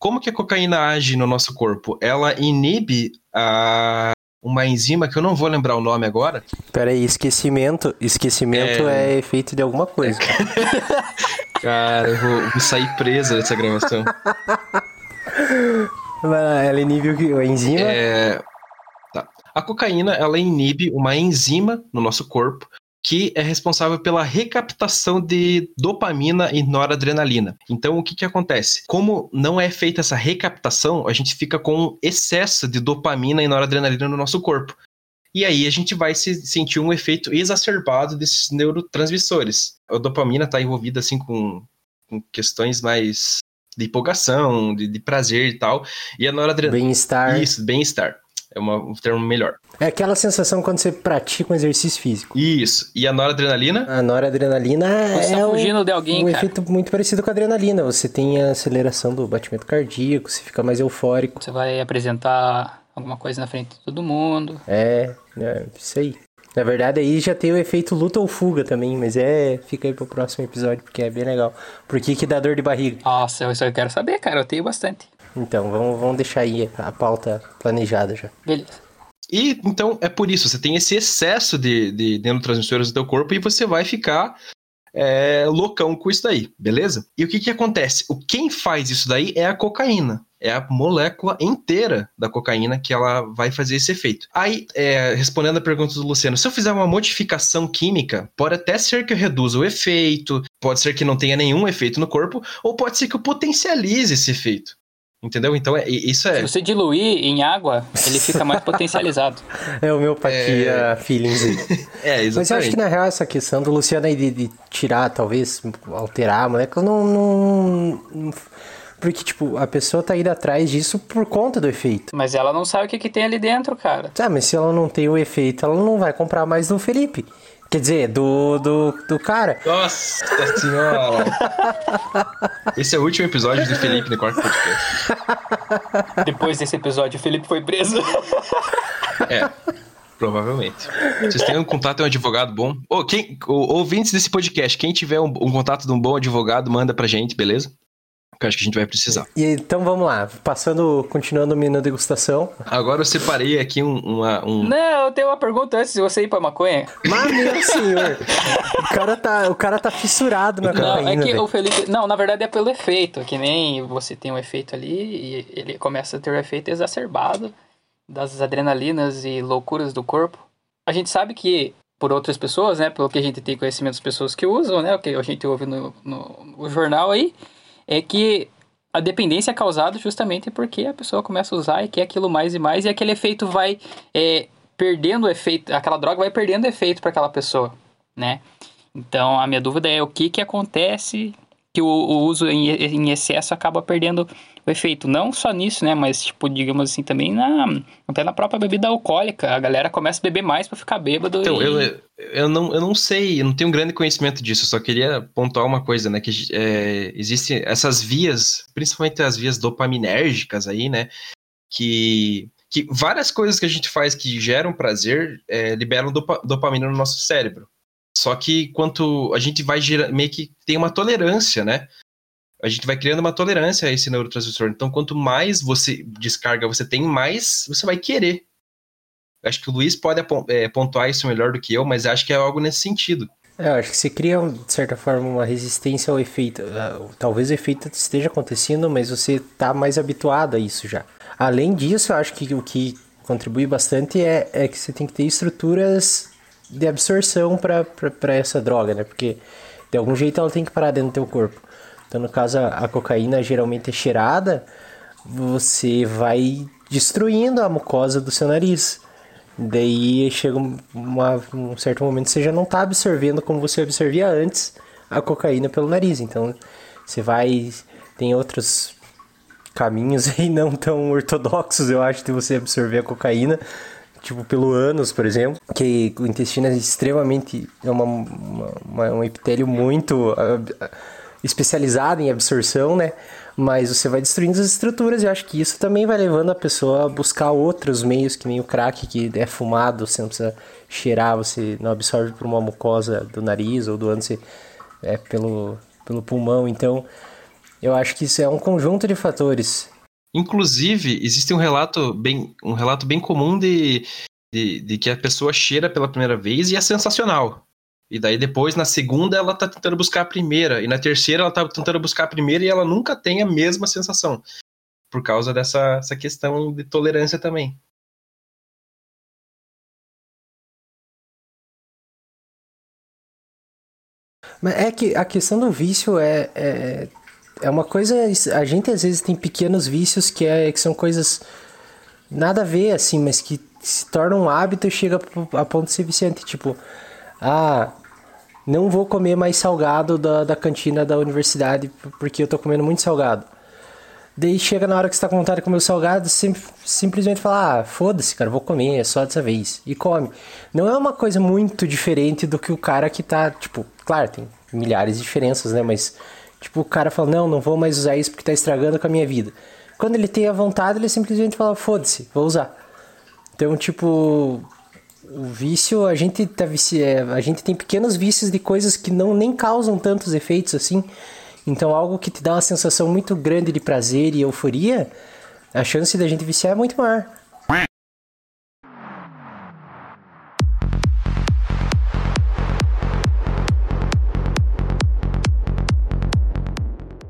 Como que a cocaína age no nosso corpo? Ela inibe a, uma enzima que eu não vou lembrar o nome agora. Pera aí, esquecimento. Esquecimento é, efeito de alguma coisa. *laughs* Cara, eu vou, vou sair presa dessa gravação. Mas Ela inibe o que- a enzima. É, tá. A cocaína ela inibe uma enzima no nosso corpo que é responsável pela recaptação de dopamina e noradrenalina. Então, o que, que acontece? Como não é feita essa recaptação, a gente fica com um excesso de dopamina e noradrenalina no nosso corpo. E aí a gente vai se sentir um efeito exacerbado desses neurotransmissores. A dopamina está envolvida assim com, com questões mais de empolgação, de, de prazer e tal. E a noradrenalina Bem-estar. isso, bem-estar. É uma- um termo melhor. É aquela sensação quando você pratica um exercício físico. Isso. E a noradrenalina? A noradrenalina Você é tá um- fugindo de alguém, um cara. efeito muito parecido com a adrenalina. Você tem a aceleração do batimento cardíaco, você fica mais eufórico. Você vai apresentar alguma coisa na frente de todo mundo. É, é isso aí. Na verdade, aí já tem o efeito luta ou fuga também, mas é. Fica aí pro próximo episódio, porque é bem legal. Por que, que dá dor de barriga? Nossa, eu só quero saber, cara. Eu tenho bastante. Então, vamos, vamos deixar aí a pauta planejada já. Beleza. E então é por isso, você tem esse excesso de, de neurotransmissores no teu corpo e você vai ficar é, loucão com isso daí, beleza? E o que que acontece? O quem faz isso daí é a cocaína. É a molécula inteira da cocaína que ela vai fazer esse efeito. Aí, é, respondendo a pergunta do Luciano, se eu fizer uma modificação química, pode até ser que eu reduza o efeito, pode ser que não tenha nenhum efeito no corpo, ou pode ser que eu potencialize esse efeito. Entendeu? Então, é, isso é. Se você diluir em água, ele fica mais *laughs* potencializado. É homeopatia feelings aí. *laughs* É, Mas eu acho exatamente. que na real essa questão do Luciano aí de, de tirar, talvez, alterar a molécula, não, não, não- Porque, tipo, a pessoa tá indo atrás disso por conta do efeito. Mas ela não sabe o que, que tem ali dentro, cara. Tá, mas se ela não tem o efeito, ela não vai comprar mais do Felipe. Quer dizer, do, do, do cara. Nossa senhora! *laughs* Esse é o último episódio do Felipe no Quarto Podcast. Depois desse episódio, o Felipe foi preso. É, provavelmente. Vocês têm um contato de um advogado bom? Ô, quem, ô, ouvintes desse podcast, quem tiver um, um contato de um bom advogado, manda pra gente, beleza? Que acho que a gente vai precisar. E, então vamos lá, passando, continuando minha degustação. Agora eu separei aqui um. uma- um- Não, eu tenho uma pergunta antes de você ir pra maconha. Mas, meu *laughs* senhor, o cara tá, o cara tá fissurado na Não, cocaína, é que velho. o Felipe. Não, na verdade é pelo efeito. Que nem você tem um efeito ali e ele começa a ter o efeito exacerbado das adrenalinas e loucuras do corpo. A gente sabe que, por outras pessoas, né? Pelo que a gente tem conhecimento das pessoas que usam, né? O que a gente ouve no, no, no jornal aí, é que a dependência é causada justamente porque a pessoa começa a usar e quer aquilo mais e mais, e aquele efeito vai é, perdendo o efeito, aquela droga vai perdendo efeito para aquela pessoa, né? Então a minha dúvida é o que que acontece que o, o uso em, em, excesso acaba perdendo o efeito. Não só nisso, né? Mas, tipo, digamos assim, também na, até na própria bebida alcoólica. A galera começa a beber mais para ficar bêbado. Então, e... eu, eu, não, eu não sei, eu não tenho um grande conhecimento disso. Eu só queria pontuar uma coisa, né? Que é, existem essas vias, principalmente as vias dopaminérgicas aí, né? Que que várias coisas que a gente faz que geram prazer é, liberam dopa, dopamina no nosso cérebro. Só que quanto a gente vai gerar, meio que tem uma tolerância, né? A gente vai criando uma tolerância a esse neurotransmissor. Então, quanto mais você descarga, você tem, mais você vai querer. Acho que o Luiz pode é, pontuar isso melhor do que eu, mas acho que é algo nesse sentido. É, eu acho que você cria, de certa forma, uma resistência ao efeito. Talvez o efeito esteja acontecendo, mas você está mais habituado a isso já. Além disso, eu acho que o que contribui bastante é, é que você tem que ter estruturas de absorção para essa droga, né? Porque de algum jeito ela tem que parar dentro do teu corpo. Então, no caso, a, cocaína geralmente é cheirada, você vai destruindo a mucosa do seu nariz. Daí chega uma, um certo momento você já não está absorvendo como você absorvia antes a cocaína pelo nariz. Então você vai. Tem outros caminhos *laughs* aí não tão ortodoxos, eu acho, de você absorver a cocaína tipo pelo ânus, por exemplo, que o intestino é extremamente é uma, uma, uma um epitélio muito especializado em absorção, né? Mas você vai destruindo as estruturas e eu acho que isso também vai levando a pessoa a buscar outros meios, que nem o crack, que é fumado, você não precisa cheirar, você não absorve por uma mucosa do nariz ou do você, é pelo, pelo pulmão. Então, eu acho que isso é um conjunto de fatores Inclusive, existe um relato bem, um relato bem comum de, de, de, que a pessoa cheira pela primeira vez e é sensacional. E daí depois, na segunda, ela tá tentando buscar a primeira. E na terceira, ela tá tentando buscar a primeira e ela nunca tem a mesma sensação. Por causa dessa essa questão de tolerância também. Mas é que a questão do vício é, é, é uma coisa. A gente às vezes tem pequenos vícios que, é, que são coisas nada a ver, assim, mas que se tornam um hábito e chega a ponto de ser viciante. Tipo, ah, não vou comer mais salgado da, da cantina da universidade porque eu tô comendo muito salgado. Daí chega na hora que você tá com vontade de comer o salgado, sim, simplesmente fala, ah, foda-se, cara, vou comer, é só dessa vez. E come. Não é uma coisa muito diferente do que o cara que tá, tipo, claro, tem milhares de diferenças, né? Mas Tipo, o cara fala, não, não vou mais usar isso porque tá estragando com a minha vida. Quando ele tem a vontade, ele simplesmente fala, foda-se, vou usar. Então, tipo, o vício, a gente tá vici... É, a gente tem pequenos vícios de coisas que não nem causam tantos efeitos assim. Então, algo que te dá uma sensação muito grande de prazer e euforia, a chance da gente viciar é muito maior.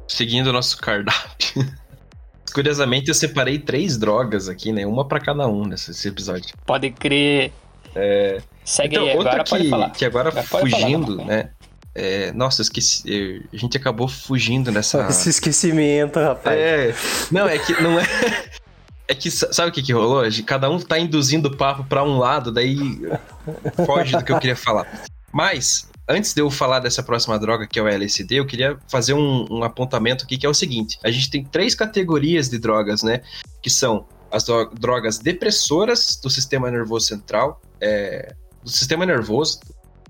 seguindo o nosso cardápio. *laughs* Curiosamente, eu separei três drogas aqui, né? Uma para cada um nesse episódio. Pode crer. É... Segue então, aí, outra agora que, pode falar. que agora, agora fugindo, falar, né? É... Nossa, eu esqueci. A gente acabou fugindo nessa. *laughs* Esse esquecimento, rapaz. É. Não, é que não é. É que sabe o que, que rolou? Cada um tá induzindo o papo para um lado, daí foge do que eu queria falar. Mas antes de eu falar dessa próxima droga, que é o LSD, eu queria fazer um, um apontamento aqui, que é o seguinte: a gente tem três categorias de drogas, né? Que são as drogas depressoras do sistema nervoso central, é, do sistema nervoso,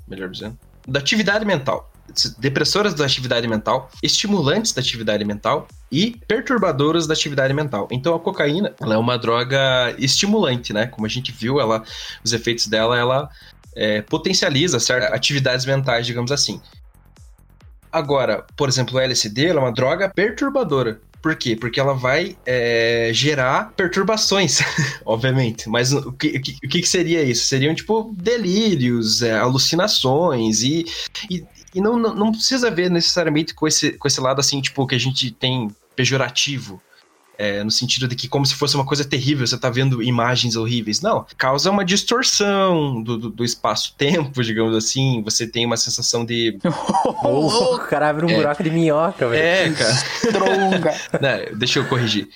melhor dizendo, da atividade mental. Depressoras da atividade mental, estimulantes da atividade mental e perturbadoras da atividade mental. Então a cocaína, ela é uma droga estimulante, né? Como a gente viu, ela, os efeitos dela, ela é, potencializa certas atividades mentais, digamos assim. Agora, por exemplo, o LSD é uma droga perturbadora. Por quê? Porque ela vai é, gerar perturbações, *laughs* obviamente. Mas o que, o que, seria isso? Seriam, tipo, delírios, é, alucinações e, e, e não, não, precisa ver necessariamente com esse, com esse lado, assim, tipo, que a gente tem pejorativo é, no sentido de que como se fosse uma coisa terrível, você tá vendo imagens horríveis. Não, causa uma distorção do, do, do espaço-tempo, digamos assim. Você tem uma sensação de. *laughs* oh, o cara abre um é. buraco de minhoca, velho. É, cara. Tronga. *laughs* Não, deixa eu corrigir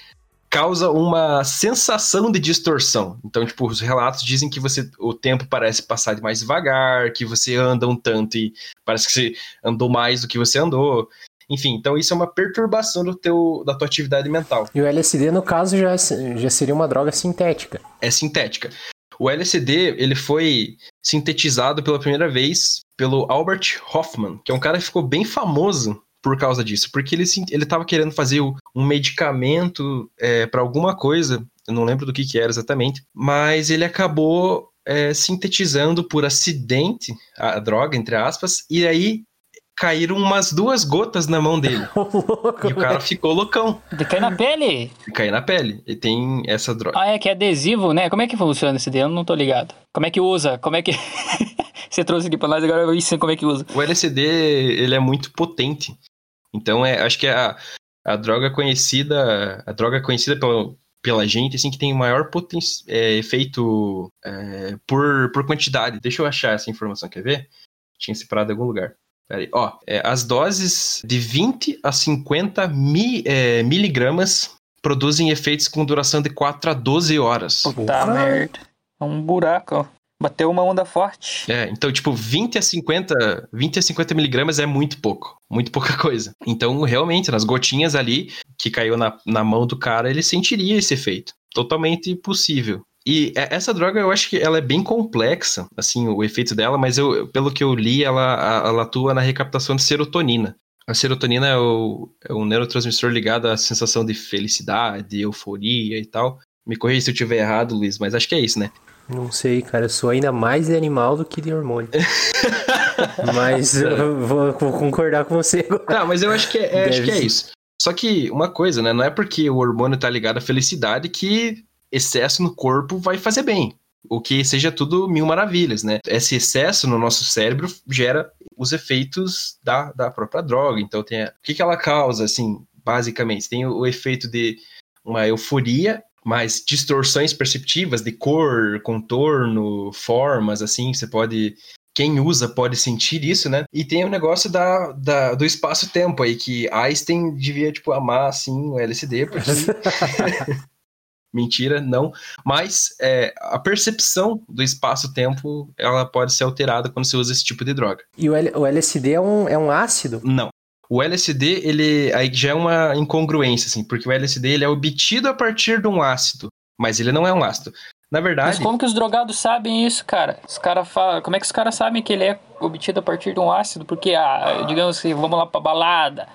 causa uma sensação de distorção. Então, tipo, os relatos dizem que você o tempo parece passar mais devagar, que você anda um tanto e parece que você andou mais do que você andou. Enfim, então isso é uma perturbação do teu, da tua atividade mental. E o LSD, no caso, já, já seria uma droga sintética. É sintética. O LSD, ele foi sintetizado pela primeira vez pelo Albert Hoffman, que é um cara que ficou bem famoso por causa disso, porque ele ele estava querendo fazer um medicamento é, para alguma coisa, eu não lembro do que, que era exatamente, mas ele acabou é, sintetizando por acidente a droga, entre aspas, e aí caíram umas duas gotas na mão dele. *laughs* e o cara ficou loucão. De cair na pele? De cair na pele. E tem essa droga. Ah, é que é adesivo, né? Como é que funciona esse dedo? Eu não tô ligado. Como é que usa? Como é que. *laughs* Você trouxe aqui pra nós, agora eu ensino como é que usa. O LSD, ele é muito potente. Então, é, acho que é a, a droga conhecida, a droga conhecida pela, pela gente, assim, que tem o maior poten é, efeito é, por, por quantidade. Deixa eu achar essa informação, quer ver? Tinha separado em algum lugar. Peraí. Ó, é, as doses de 20 a 50 mi, é, miligramas produzem efeitos com duração de 4 a 12 horas. Puta merda. É um buraco, ó. Bateu uma onda forte. É, então, tipo, 20 a 50, 20 a 50 miligramas é muito pouco. Muito pouca *laughs* coisa. Então, realmente, nas gotinhas ali que caiu na, na mão do cara, ele sentiria esse efeito. Totalmente possível. E essa droga, eu acho que ela é bem complexa, assim, o efeito dela, mas eu, pelo que eu li, ela, ela atua na recaptação de serotonina. A serotonina é, o, é um neurotransmissor ligado à sensação de felicidade, euforia e tal. Me corrija se eu estiver errado, Luiz, mas acho que é isso, né? Não sei, cara. Eu sou ainda mais de animal do que de hormônio. *laughs* mas eu vou, vou, concordar com você agora. Não, mas eu acho que é, acho que é isso. Só que uma coisa, né? Não é porque o hormônio tá ligado à felicidade que excesso no corpo vai fazer bem. O que seja tudo mil maravilhas, né? Esse excesso no nosso cérebro gera os efeitos da, da própria droga. Então, tem a... o que, que ela causa, assim, basicamente? Tem o, o efeito de uma euforia mais distorções perceptivas de cor, contorno, formas, assim, você pode. Quem usa pode sentir isso, né? E tem o negócio da, da do espaço-tempo aí, que Einstein devia, tipo, amar, assim, o LSD, porque. *laughs* Mentira, não. Mas é, a percepção do espaço-tempo, ela pode ser alterada quando você usa esse tipo de droga. E o, L o LSD é um, é um ácido? Não. O LSD, ele aí já é uma incongruência, assim, porque o LSD ele é obtido a partir de um ácido, mas ele não é um ácido. Na verdade. Mas como que os drogados sabem isso, cara? Os cara falam, como é que os caras sabem que ele é obtido a partir de um ácido? Porque, ah, digamos assim, vamos lá pra balada,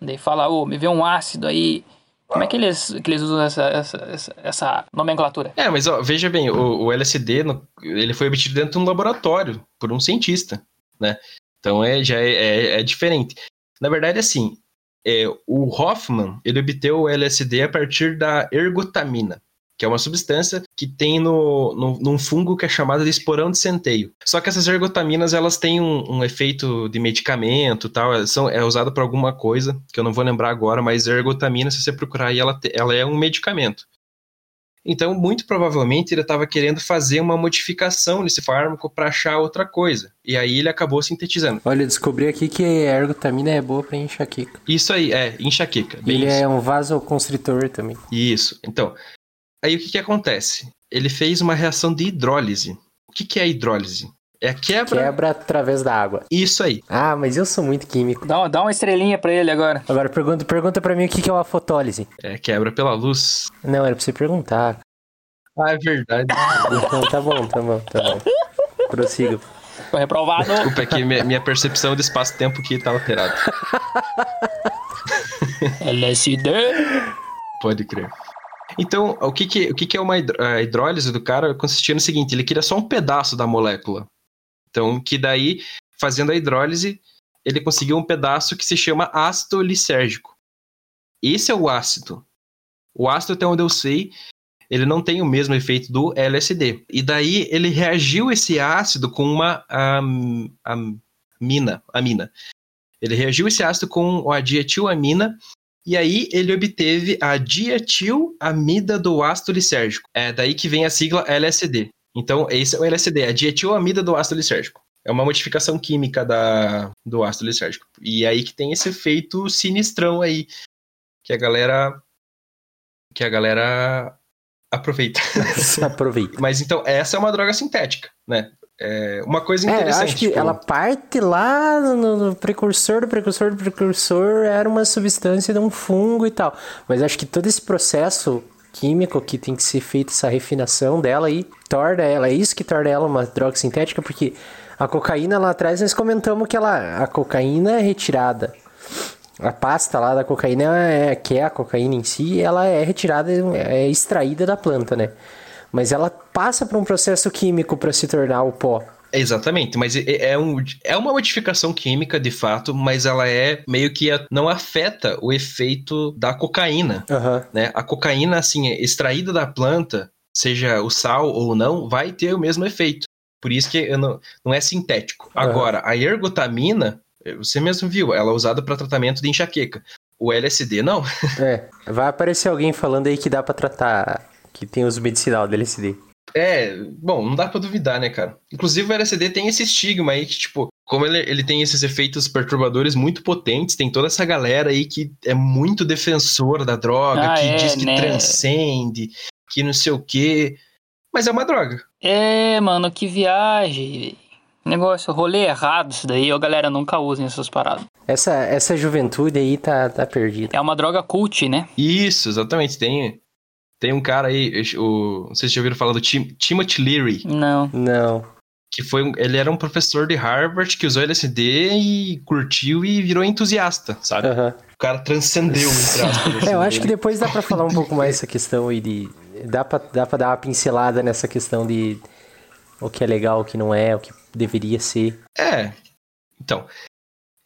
daí fala, ô, oh, me vê um ácido aí. Como é que eles, que eles usam essa, essa, essa nomenclatura? É, mas ó, veja bem, o, o LSD no, ele foi obtido dentro de um laboratório por um cientista, né? Então é, já é, é, é diferente. Na verdade, assim, é, o Hoffman ele obteve o LSD a partir da ergotamina, que é uma substância que tem no, no, num fungo que é chamado de esporão de centeio. Só que essas ergotaminas elas têm um, um efeito de medicamento, tal, são, é usada para alguma coisa que eu não vou lembrar agora, mas ergotamina, se você procurar aí, ela, ela é um medicamento. Então, muito provavelmente, ele estava querendo fazer uma modificação nesse fármaco para achar outra coisa. E aí ele acabou sintetizando. Olha, eu descobri aqui que a ergotamina é boa para enxaqueca. Isso aí, é, enxaqueca. Ele isso. é um vasoconstritor também. Isso. Então, aí o que, que acontece? Ele fez uma reação de hidrólise. O que, que é hidrólise? É a quebra. Quebra através da água. Isso aí. Ah, mas eu sou muito químico. Dá uma, dá uma estrelinha pra ele agora. Agora pergunta, pergunta pra mim o que é uma fotólise. É quebra pela luz. Não, era pra você perguntar. Ah, é verdade. Então tá bom, tá bom, tá bom. Prossiga. Foi reprovado. Desculpa, é que minha, minha percepção do espaço-tempo aqui tá alterada. LSD. Pode crer. Então, o que, que, o que, que é uma hidrólise do cara consistia no seguinte: ele queria só um pedaço da molécula. Então, que daí, fazendo a hidrólise, ele conseguiu um pedaço que se chama ácido lisérgico. Esse é o ácido. O ácido, até onde eu sei, ele não tem o mesmo efeito do LSD. E daí ele reagiu esse ácido com uma um, amina, amina. Ele reagiu esse ácido com a dietilamina e aí ele obteve a dietilamida do ácido lisérgico. É daí que vem a sigla LSD. Então, esse é o LSD, a dietilamida do ácido lisérgico. É uma modificação química da, do ácido lisérgico. E aí que tem esse efeito sinistrão aí, que a galera que a galera aproveita. *laughs* Aproveita. Mas então, essa é uma droga sintética, né? É uma coisa É, interessante. acho que tipo, ela parte lá no, no precursor do precursor do precursor, era uma substância de um fungo e tal. Mas acho que todo esse processo químico que tem que ser feito, essa refinação dela aí, torna ela, é isso que torna ela uma droga sintética, porque a cocaína lá atrás nós comentamos que ela, a cocaína é retirada. A pasta lá da cocaína, é, que é a cocaína em si, ela é retirada, é extraída da planta, né? Mas ela passa por um processo químico para se tornar o pó. Exatamente, mas é, é um, é uma modificação química de fato, mas ela é meio que a- não afeta o efeito da cocaína. Aham. Né? A cocaína, assim, extraída da planta, seja o sal ou não, vai ter o mesmo efeito. Por isso que não, não é sintético. Aham. Agora, a ergotamina, você mesmo viu, ela é usada para tratamento de enxaqueca. O LSD não. *laughs* É, vai aparecer alguém falando aí que dá pra tratar, que tem uso medicinal do LSD. É, bom, não dá pra duvidar, né, cara? Inclusive o LSD tem esse estigma aí que, tipo, como ele, ele tem esses efeitos perturbadores muito potentes, tem toda essa galera aí que é muito defensora da droga, Ah, que é, diz que né? transcende, que não sei o quê. Mas é uma droga. É, mano, que viagem. Negócio, rolê errado isso daí, ó, galera, nunca usem essas paradas. Essa, essa juventude aí tá, tá perdida. É uma droga cult, né? Isso, exatamente. Tem, tem um cara aí, o, não sei se já ouviram falar do Tim, Timothy Leary, Não. Não. que foi um- ele era um professor de Harvard que usou LSD e curtiu e virou entusiasta, sabe? O cara transcendeu, entre aspas. assim, É, eu acho que depois dá pra falar um pouco mais essa questão aí de. Dá pra, dá pra dar uma pincelada nessa questão de o que é legal, o que não é, o que deveria ser. É. Então.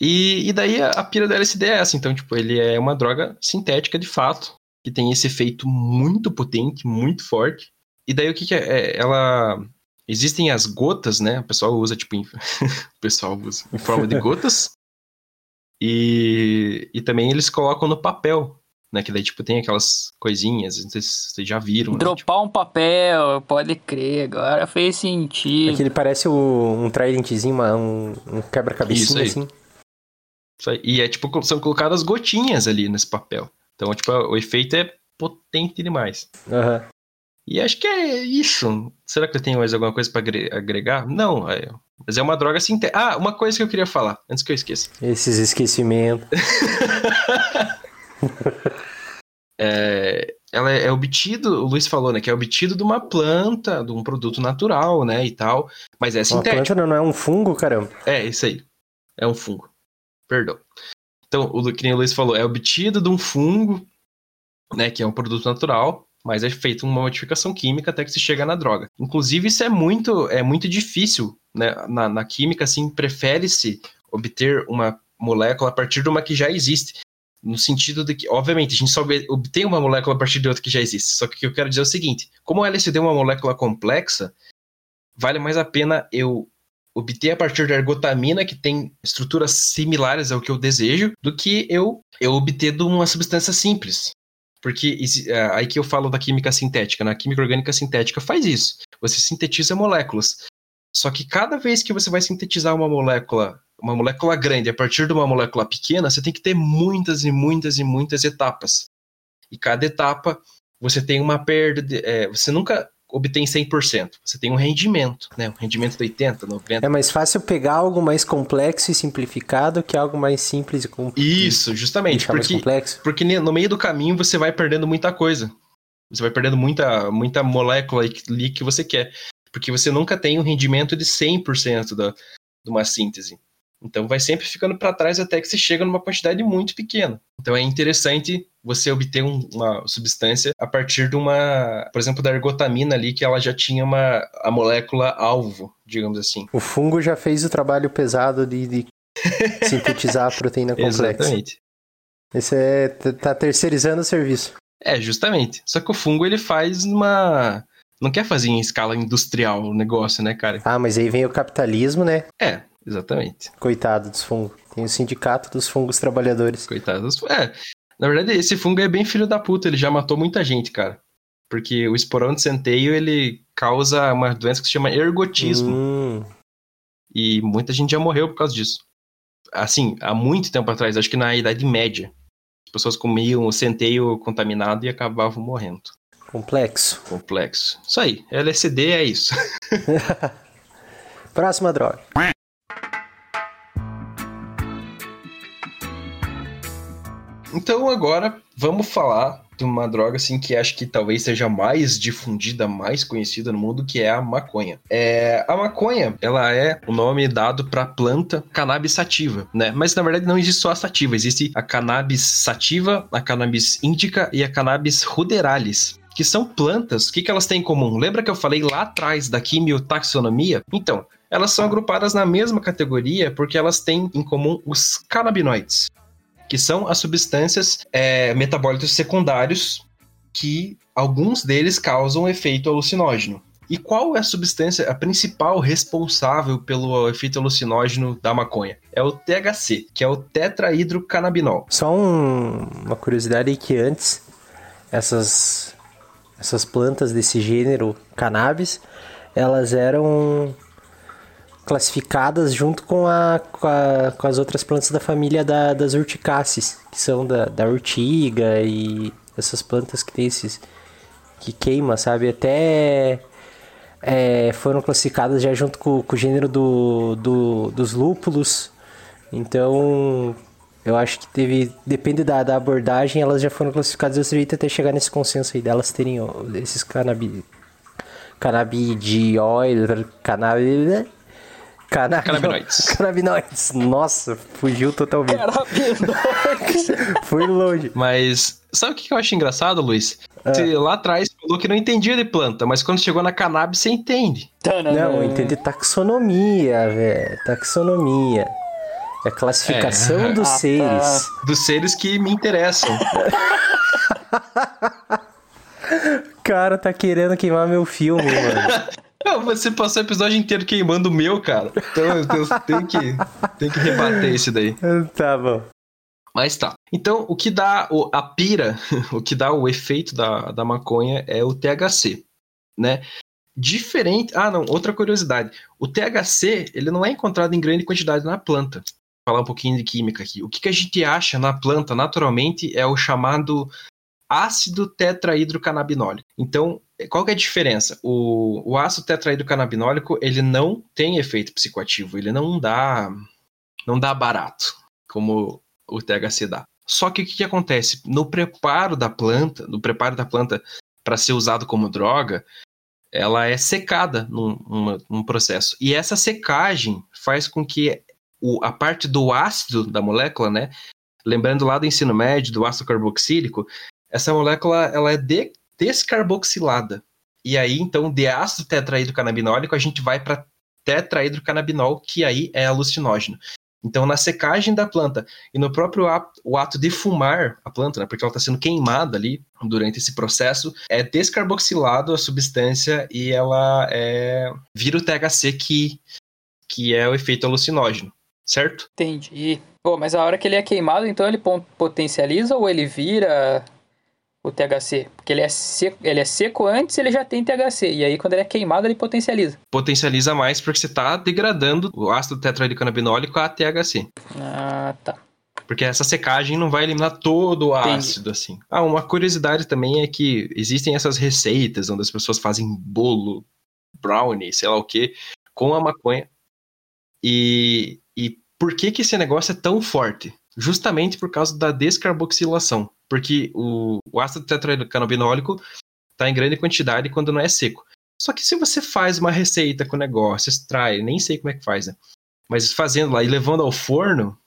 E, e daí a, a pira do LSD é essa. Então, tipo, ele é uma droga sintética de fato, que tem esse efeito muito potente, muito forte. E daí o que, que é? É, Ela. Existem as gotas, né? O pessoal usa, tipo, em, *laughs* o pessoal usa em forma de gotas. E, e também eles colocam no papel, né? Que daí, tipo, tem aquelas coisinhas, não sei se vocês já viram. né? Dropar um papel, pode crer, agora fez sentido. Aquele parece o- um tridentezinho, uma- um, um Isso quebra-cabecinha aí. assim. Isso aí. E é tipo, são colocadas gotinhas ali nesse papel. Então, tipo, o efeito é potente demais. Aham. E acho que é isso. Será que eu tenho mais alguma coisa agre- agregar? Não, é- mas é uma droga sintética. Ah, uma coisa que eu queria falar, antes que eu esqueça. *laughs* Esses esquecimentos. *laughs* É, ela é, é obtido, o Luiz falou, né, que é obtido de uma planta, de um produto natural, né, e tal, mas é Uma sintético. planta não, não é um fungo, caramba. É, isso aí. É um fungo. Perdão. Então, o que nem o Luiz falou, é obtido de um fungo, né, que é um produto natural, mas é feita uma modificação química até que se chega na droga. Inclusive, isso é muito, é muito difícil, né? Na, na química, assim, prefere-se obter uma molécula a partir de uma que já existe. No sentido de que, obviamente, a gente só obtém uma molécula a partir de outra que já existe. Só que o que eu quero dizer é o seguinte: como o LSD é uma molécula complexa, vale mais a pena eu obter a partir da ergotamina, que tem estruturas similares ao que eu desejo, do que eu, eu obter de uma substância simples. Porque é, aí que eu falo da química sintética, na química orgânica sintética faz isso. Você sintetiza moléculas. Só que cada vez que você vai sintetizar uma molécula, uma molécula grande a partir de uma molécula pequena, você tem que ter muitas e muitas e muitas etapas. E cada etapa você tem uma perda, de, é, você nunca obtém 100%. Você tem um rendimento, né? Um rendimento de 80, 90. É mais fácil pegar algo mais complexo e simplificado que algo mais simples e com... Isso, justamente, porque complexo. Porque no meio do caminho você vai perdendo muita coisa. Você vai perdendo muita, muita molécula ali que você quer. Porque você nunca tem um rendimento de 100% da, de uma síntese. Então vai sempre ficando para trás até que você chega numa quantidade muito pequena. Então é interessante você obter um- uma substância a partir de uma, por exemplo, da ergotamina ali, que ela já tinha uma a molécula alvo, digamos assim. O fungo já fez o trabalho pesado de, de *laughs* sintetizar a proteína complexa. Exatamente. Esse é, tá tá terceirizando o serviço. É, justamente. Só que o fungo ele faz uma. Não quer fazer em escala industrial o negócio, né, cara? Ah, mas aí vem o capitalismo, né? É, exatamente. Coitado dos fungos. Tem o sindicato dos fungos trabalhadores. Coitados. É, na verdade, esse fungo é bem filho da puta, ele já matou muita gente, cara. Porque o esporão de centeio, ele causa uma doença que se chama ergotismo. Hum, E muita gente já morreu por causa disso. Assim, há muito tempo atrás, acho que na Idade Média. As pessoas comiam o centeio contaminado e acabavam morrendo. Complexo. Complexo. Isso aí, LSD é isso. *laughs* *laughs* Próxima droga. Então agora vamos falar de uma droga assim que acho que talvez seja mais difundida, mais conhecida no mundo, que é a maconha. É, a maconha, ela é o nome dado para planta cannabis sativa, né? Mas na verdade não existe só a sativa, existe a cannabis sativa, a cannabis indica e a cannabis ruderalis que são plantas, o que, que elas têm em comum? Lembra que eu falei lá atrás da quimiotaxonomia? Então, elas são agrupadas na mesma categoria porque elas têm em comum os canabinoides, que são as substâncias é, metabólitos secundários que alguns deles causam efeito alucinógeno. E qual é a substância, a principal responsável pelo efeito alucinógeno da maconha? É o THC, que é o tetrahidrocannabinol. Só um- uma curiosidade que antes essas essas plantas desse gênero cannabis, elas eram classificadas junto com, a, com, a- com as outras plantas da família da- das urticáceas, que são da, da urtiga e essas plantas que tem esses que queima, sabe? Até é, foram classificadas já junto com, com o gênero do, do- dos lúpulos. Então, eu acho que teve. Depende da, da abordagem, elas já foram classificadas desse jeito até chegar nesse consenso aí delas terem esses. Cannabidiol. Cannabis. Canabinoides. *laughs* Canabinoides. Nossa, fugiu totalmente. Foi *laughs* longe. Mas sabe o que eu acho engraçado, Luiz? Você lá atrás falou que não entendia de planta, mas quando chegou na cannabis você entende. Não, entender taxonomia, velho. Taxonomia. É a classificação É. dos Ah, tá. seres. Dos seres que me interessam. *laughs* Cara, tá querendo queimar meu filme, mano. Não, você passou o episódio inteiro queimando o meu, cara. Então eu tenho que, tenho que rebater esse daí. *laughs* tá bom. Mas tá. Então, o que dá o- a pira, *laughs* o que dá o efeito da, da maconha é o THC, né? Diferente. Ah, não, outra curiosidade. O THC, ele não é encontrado em grande quantidade na planta. Vou falar um pouquinho de química aqui. O que, que a gente acha na planta, naturalmente, é o chamado ácido tetrahidrocannabinólico. Então, qual é a diferença? O, o ácido tetrahidrocannabinólico, ele não tem efeito psicoativo, ele não dá não dá barato, como o THC dá. Só que o que, que acontece? No preparo da planta, no preparo da planta para ser usado como droga, ela é secada num, num processo. E essa secagem faz com que o- a parte do ácido da molécula, né? Lembrando lá do ensino médio, do ácido carboxílico, essa molécula ela é de- descarboxilada. E aí, então, de ácido tetrahidrocannabinólico, a gente vai para tetrahidrocannabinol, que aí é alucinógeno. Então, na secagem da planta e no próprio ato, o ato de fumar a planta, né, porque ela está sendo queimada ali durante esse processo, é descarboxilado a substância e ela é, vira o THC que, que é o efeito alucinógeno, certo? Entendi. Pô, mas a hora que ele é queimado, então ele potencializa ou ele vira o THC? Porque ele é seco, ele é seco antes, ele já tem THC. E aí quando ele é queimado, ele potencializa. Potencializa mais porque você está degradando o ácido tetrahidrocannabinólico a THC. Ah, tá. Porque essa secagem não vai eliminar todo o Entendi. ácido, assim. Ah, uma curiosidade também é que existem essas receitas onde as pessoas fazem bolo, brownie, sei lá o que, com a maconha. E, e por que que esse negócio é tão forte? Justamente por causa da descarboxilação. Porque o, o ácido tetrahidrocannabinólico está em grande quantidade quando não é seco. Só que se você faz uma receita com o negócio, extrai, nem sei como é que faz, né? Mas fazendo lá e levando ao forno,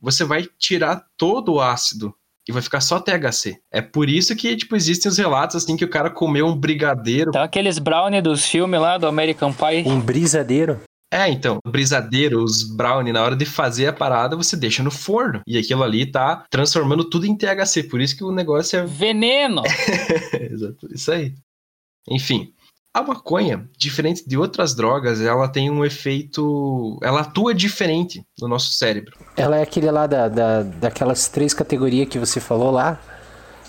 você vai tirar todo o ácido e vai ficar só THC. É por isso que, tipo, existem os relatos, assim, que o cara comeu um brigadeiro. Então aqueles brownie dos filmes lá do American Pie. Um brisadeiro. É, então, o brisadeiro, os brownie, na hora de fazer a parada, você deixa no forno. E aquilo ali tá transformando tudo em THC. Por isso que o negócio é Veneno! *laughs* Exato, isso aí. Enfim, a maconha, diferente de outras drogas, ela tem um efeito. Ela atua diferente no nosso cérebro. Ela é aquele lá da, da, daquelas três categorias que você falou lá.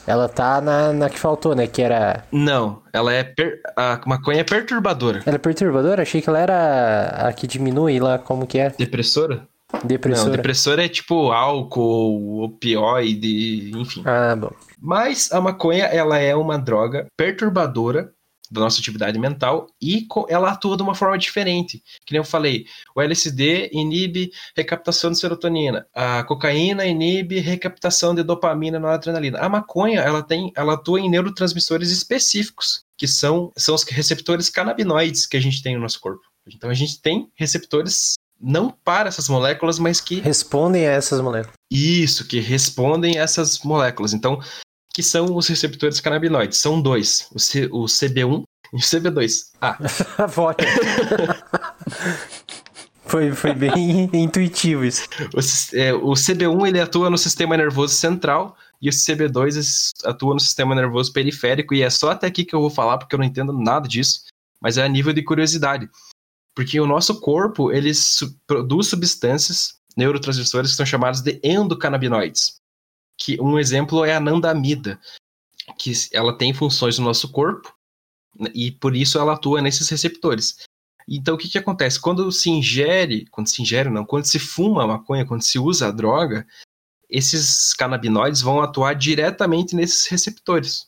Ela tá na, na que faltou, né? Que era. Não, ela é. per- A maconha é perturbadora. Ela é perturbadora? Achei que ela era a que diminui lá, como que é? Depressora? Depressora. Não, depressor é tipo álcool, opioide, enfim. Ah, bom. Mas a maconha, ela é uma droga perturbadora da nossa atividade mental e ela atua de uma forma diferente. Que nem eu falei, o LSD inibe recaptação de serotonina, a cocaína inibe recaptação de dopamina na adrenalina. A maconha, ela tem, ela atua em neurotransmissores específicos, que são, são os receptores canabinoides que a gente tem no nosso corpo. Então a gente tem receptores não para essas moléculas, mas que Respondem a essas moléculas. isso, que respondem a essas moléculas. Então, que são os receptores canabinoides? São dois, o, C- o CB1 e o CB2. Ah, *laughs* foi, foi bem *laughs* intuitivo isso. o, é, o CB1 ele atua no sistema nervoso central e o CB2 es- atua no sistema nervoso periférico e é só até aqui que eu vou falar porque eu não entendo nada disso, mas é a nível de curiosidade. Porque o nosso corpo, ele produz substâncias neurotransmissores que são chamados de endocannabinoides. Que um exemplo é a anandamida, que ela tem funções no nosso corpo né, e por isso ela atua nesses receptores. Então o que, que acontece? Quando se ingere, quando se ingere não, quando se fuma a maconha, quando se usa a droga, esses canabinoides vão atuar diretamente nesses receptores.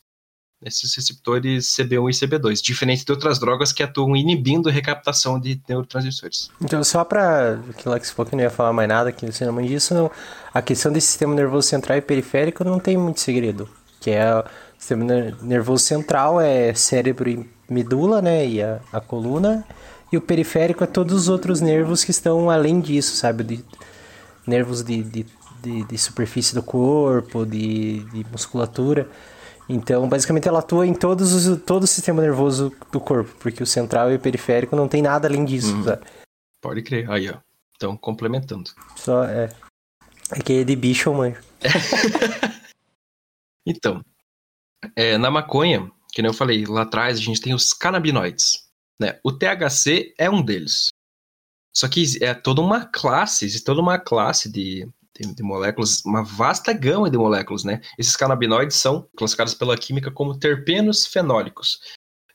Nesses receptores CB1 e CB2, diferente de outras drogas que atuam inibindo a recaptação de neurotransmissores. Então, só pra. Que lá que você falou que não ia falar mais nada, que você não manja disso, não. A questão desse sistema nervoso central e periférico não tem muito segredo. Que é o sistema ner- nervoso central é cérebro e medula, né? E a, a coluna. E o periférico é todos os outros nervos que estão além disso, sabe? De, nervos de, de, de, de superfície do corpo, de, de musculatura. Então, basicamente, ela atua em todos os, todo o sistema nervoso do corpo, porque o central e o periférico não tem nada além disso, sabe? Pode crer. Aí, ó. Então, complementando. Só é. É que é de bicho, mãe. *laughs* Então, é, na maconha, que nem eu falei lá atrás, a gente tem os canabinoides. Né? O THC é um deles. Só que é toda uma classe, existe toda uma classe de, de, de moléculas, uma vasta gama de moléculas, né? Esses canabinoides são classificados pela química como terpenos fenólicos.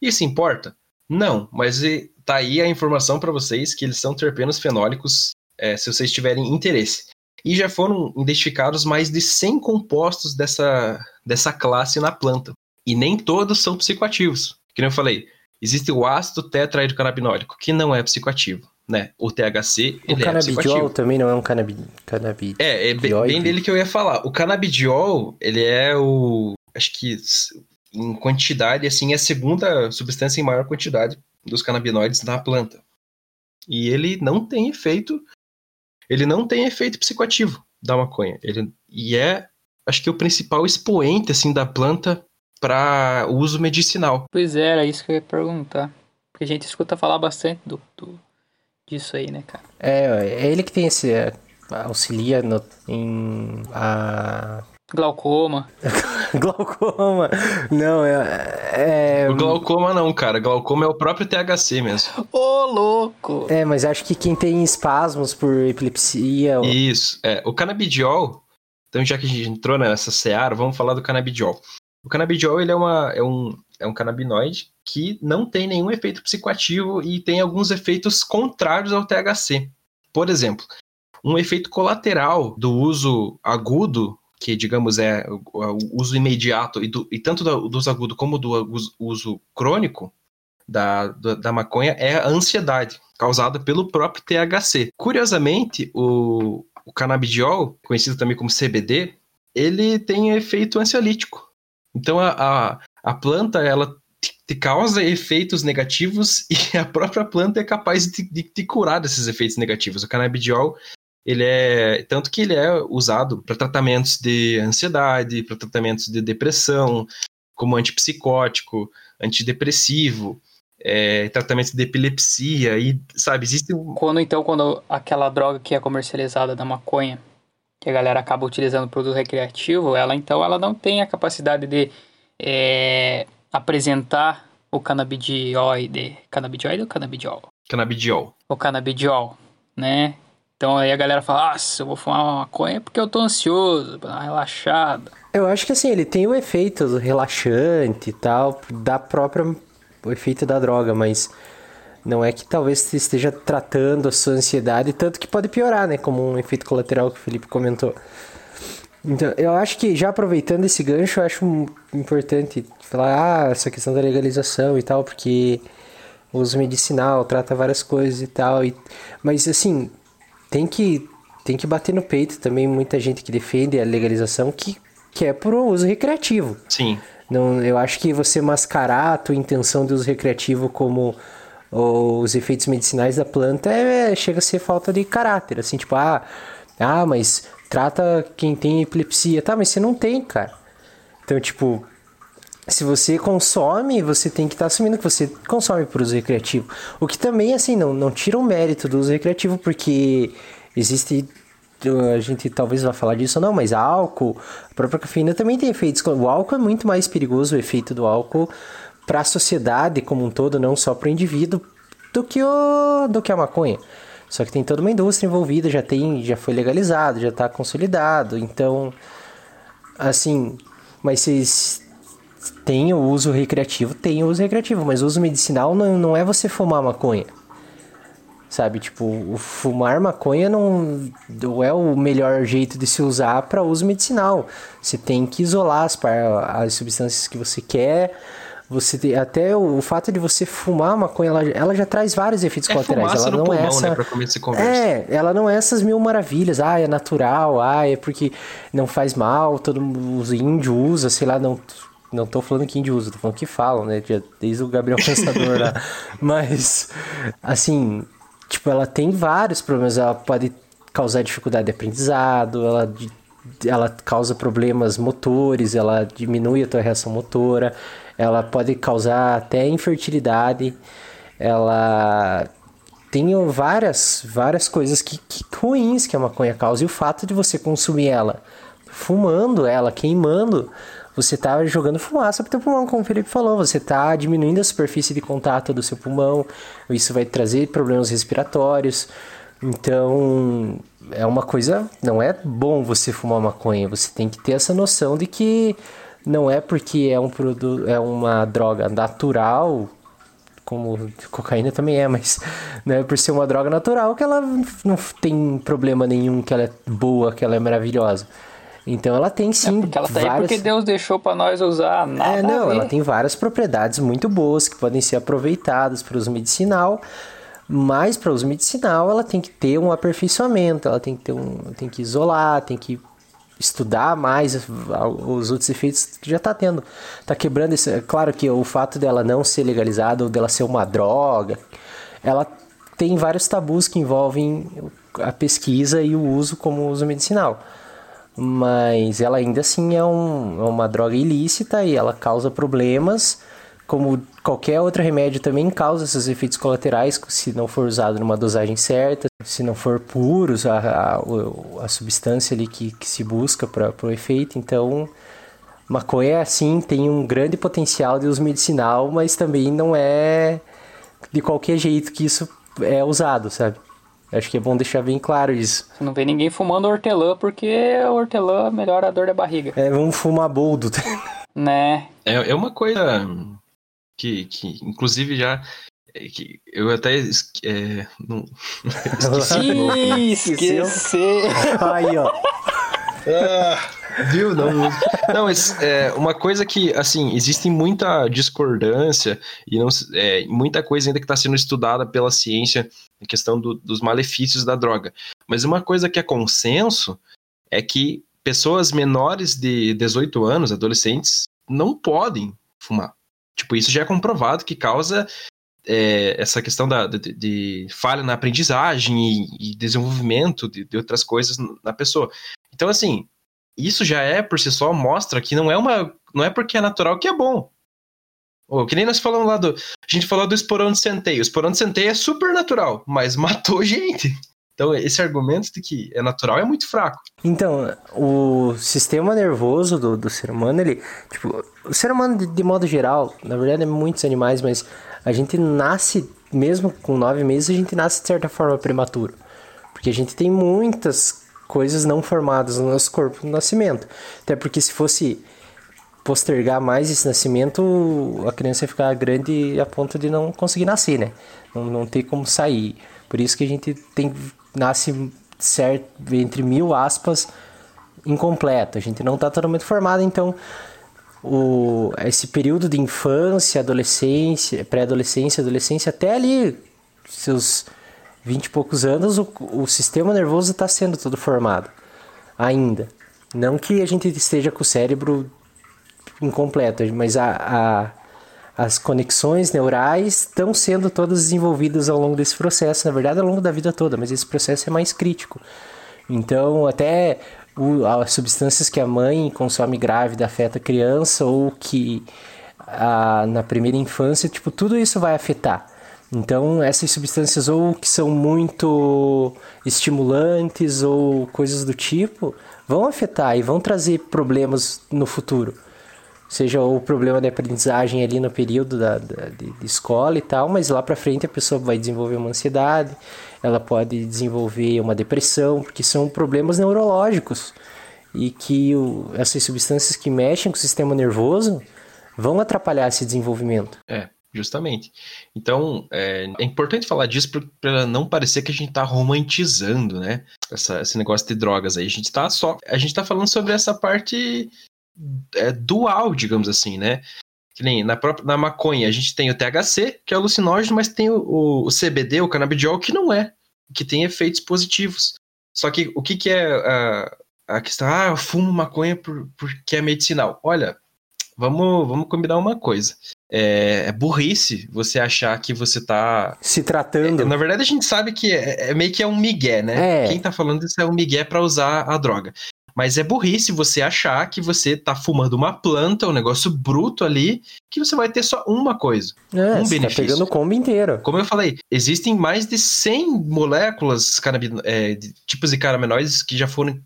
Isso importa? Não, mas tá aí a informação para vocês que eles são terpenos fenólicos, é, se vocês tiverem interesse. E já foram identificados mais de 100 compostos dessa, dessa classe na planta. E nem todos são psicoativos. Que nem eu falei, existe o ácido tetrahidrocannabinólico, que não é psicoativo. Né? O THC, O ele é canabidiol psicoativo. também não é um canabi... canabi... É, é bem, bem dele que eu ia falar. O canabidiol, ele é o. Acho que em quantidade, assim, é a segunda substância em maior quantidade dos canabinoides na planta. E ele não tem efeito. Ele não tem efeito psicoativo da maconha. Ele, e é, acho que, o principal expoente, assim, da planta para uso medicinal. Pois é, era isso que eu ia perguntar. Porque a gente escuta falar bastante do, do- disso aí, né, cara? É, é ele que tem esse... é, auxilia no, em... A... Glaucoma. *laughs* Glaucoma. Não, é... É, O glaucoma não, cara. Glaucoma é o próprio THC mesmo. Ô, louco! é, mas acho que quem tem espasmos por epilepsia... ou- Isso, é. O canabidiol, então já que a gente entrou nessa seara, vamos falar do canabidiol. O canabidiol, ele é, uma, é, um, é um canabinoide que não tem nenhum efeito psicoativo e tem alguns efeitos contrários ao THC. Por exemplo, um efeito colateral do uso agudo, que digamos é o, uso imediato, e, do, e tanto do, do uso agudo como do uso, uso crônico da, da, da maconha, é a ansiedade, causada pelo próprio THC. Curiosamente, o, o canabidiol, conhecido também como CBD, ele tem efeito ansiolítico. Então a, a, a planta, ela te, causa efeitos negativos *laughs* e a própria planta é capaz de, de, de curar desses efeitos negativos. O canabidiol, ele é tanto que ele é usado para tratamentos de ansiedade, para tratamentos de depressão, como antipsicótico, antidepressivo, é, tratamento de epilepsia e sabe existe um... Quando então, quando aquela droga que é comercializada da maconha, que a galera acaba utilizando produto recreativo, ela então ela não tem a capacidade de é, apresentar o canabidioide, canabidioide ou canabidiol? canabidiol. O canabidiol, né? Então aí a galera fala, nossa, eu vou fumar uma maconha porque eu tô ansioso, pra dar uma relaxada. Eu acho que assim, ele tem o efeito relaxante e tal, da própria. o efeito da droga, mas Não é que talvez você esteja tratando a sua ansiedade, tanto que pode piorar, né? Como um efeito colateral que o Felipe comentou. Então, eu acho que já aproveitando esse gancho, eu acho importante falar ah, essa questão da legalização e tal, porque o uso medicinal trata várias coisas e tal. E, mas assim, tem que, tem que bater no peito também muita gente que defende a legalização que, que é por uso recreativo. Sim. Não, eu acho que você mascarar a tua intenção de uso recreativo como os efeitos medicinais da planta é, chega a ser falta de caráter. Assim, tipo, ah, ah, mas trata quem tem epilepsia. Tá, mas você não tem, cara. Então, tipo, se você consome, você tem que estar tá assumindo que você consome por uso recreativo. O que também, assim, não, não tira o mérito do uso recreativo, porque existe. A gente talvez vá falar disso ou não, mas álcool, a própria cafeína também tem efeitos. O álcool é muito mais perigoso, o efeito do álcool, para a sociedade como um todo, não só para o indivíduo, do que, o, do que a maconha. Só que tem toda uma indústria envolvida, já tem, já foi legalizado, já está consolidado. Então, assim, mas vocês têm o uso recreativo, tem o uso recreativo, mas o uso medicinal não, não é você fumar maconha. Sabe, tipo, fumar maconha não, não é o melhor jeito de se usar para uso medicinal. Você tem que isolar as, as substâncias que você quer, você até o, o, fato de você fumar maconha, ela, ela já traz vários efeitos é colaterais. Ela não pulmão, é essa. Né, pra começar conversa. É, ela não é essas mil maravilhas. Ah, é natural. Ah, é porque não faz mal. Todo os índios usa, sei lá, não. Não tô falando que índio usa, tô falando que falam, né? Desde o Gabriel *laughs* Pensador lá. Mas, assim, tipo, ela tem vários problemas. Ela pode causar dificuldade de aprendizado, ela ela causa problemas motores, ela diminui a tua reação motora, ela pode causar até infertilidade, ela tem várias, várias coisas que, que ruins que a maconha causa. E o fato de você consumir ela fumando ela, queimando, você está jogando fumaça para o teu pulmão, como o Felipe falou, você está diminuindo a superfície de contato do seu pulmão, isso vai trazer problemas respiratórios. Então, é uma coisa, não é bom você fumar maconha, você tem que ter essa noção de que não é porque é um produto, é uma droga natural, como cocaína também é, mas *laughs* não é por ser uma droga natural que ela não tem problema nenhum, que ela é boa, que ela é maravilhosa. Então ela tem sim. É porque ela tá várias... aí porque Deus deixou para nós usar nada. É, não, ela tem várias propriedades muito boas que podem ser aproveitadas para uso medicinal, mas para uso medicinal ela tem que ter um aperfeiçoamento, ela tem que ter um, tem que isolar, tem que estudar mais os outros efeitos que já está tendo. Está quebrando esse. É claro que o fato dela não ser legalizada ou dela ser uma droga, ela tem vários tabus que envolvem a pesquisa e o uso como uso medicinal. Mas ela ainda assim é, um, é uma droga ilícita e ela causa problemas como qualquer outro remédio também causa esses efeitos colaterais se não for usado numa dosagem certa, se não for puros a, a, a substância ali que, que se busca para o efeito. Então, maconha, assim, tem um grande potencial de uso medicinal, mas também não é de qualquer jeito que isso é usado, sabe? Acho que é bom deixar bem claro isso. Você não vê ninguém fumando hortelã porque hortelã melhora a dor da barriga. É, vamos fumar boldo. *laughs* né? É, é uma coisa que, que inclusive já é, que eu até é, não *laughs* esqueci esquecer aí ó. Ah, viu? Não não. Mas é, uma coisa que assim existe muita discordância e não é, muita coisa ainda que está sendo estudada pela ciência em questão do, dos malefícios da droga. Mas uma coisa que é consenso é que pessoas menores de 18 anos adolescentes não podem fumar Tipo, isso já é comprovado que causa é, essa questão da, de, de, falha na aprendizagem e, e desenvolvimento de, de, outras coisas na pessoa. Então, assim, isso já é por si só mostra que não é uma. Não é porque é natural que é bom. Oh, que nem nós falamos lá do. A gente falou do esporão de centeio. O esporão de centeio é super natural, mas *laughs* matou gente. Então, esse argumento de que é natural é muito fraco. Então, o sistema nervoso do, do ser humano, ele. Tipo, o ser humano, de, de, modo geral, na verdade é muitos animais, mas a gente nasce, mesmo com nove meses, a gente nasce de certa forma prematuro. Porque a gente tem muitas coisas não formadas no nosso corpo no nascimento. Até porque se fosse postergar mais esse nascimento, a criança ia ficar grande a ponto de não conseguir nascer, né? Não, não ter como sair. Por isso que a gente tem nasce certo entre mil aspas incompleto. A gente não está totalmente formado, então o, esse período de infância, adolescência, pré-adolescência, adolescência, até ali seus 20 e poucos anos, o, o sistema nervoso está sendo todo formado ainda. Não que a gente esteja com o cérebro incompleto, mas a, a, as conexões neurais estão sendo todas desenvolvidas ao longo desse processo, na verdade ao longo da vida toda, mas esse processo é mais crítico. Então, até o, as substâncias que a mãe consome grávida afeta a criança ou que a, na primeira infância, tipo, tudo isso vai afetar. Então, essas substâncias ou que são muito estimulantes ou coisas do tipo vão afetar e vão trazer problemas no futuro. Seja o problema da aprendizagem ali no período da, da de, de, escola e tal, mas lá para frente a pessoa vai desenvolver uma ansiedade, ela pode desenvolver uma depressão, porque são problemas neurológicos e que o, essas substâncias que mexem com o sistema nervoso vão atrapalhar esse desenvolvimento. É, Justamente. Então, é, é importante falar disso para não parecer que a gente está romantizando, né? Essa, esse negócio de drogas aí. A gente está só. A gente tá falando sobre essa parte é, dual, digamos assim, né? Que nem na própria na maconha, a gente tem o THC, que é alucinógeno, mas tem o, o CBD, o canabidiol, que não é, que tem efeitos positivos. Só que o que, que é a, a questão? Ah, eu fumo maconha por, porque é medicinal. Olha, vamos, vamos combinar uma coisa é, é, burrice você achar que você tá. Se tratando. É, na verdade, a gente sabe que é, é, meio que é um migué, né? É. Quem tá falando isso é um migué para usar a droga. Mas é burrice você achar que você tá fumando uma planta, um negócio bruto ali, que você vai ter só uma coisa. É, um você benefício. tá pegando o combo inteiro. Como eu falei, existem mais de 100 moléculas, é, de tipos de canabinoides que já foram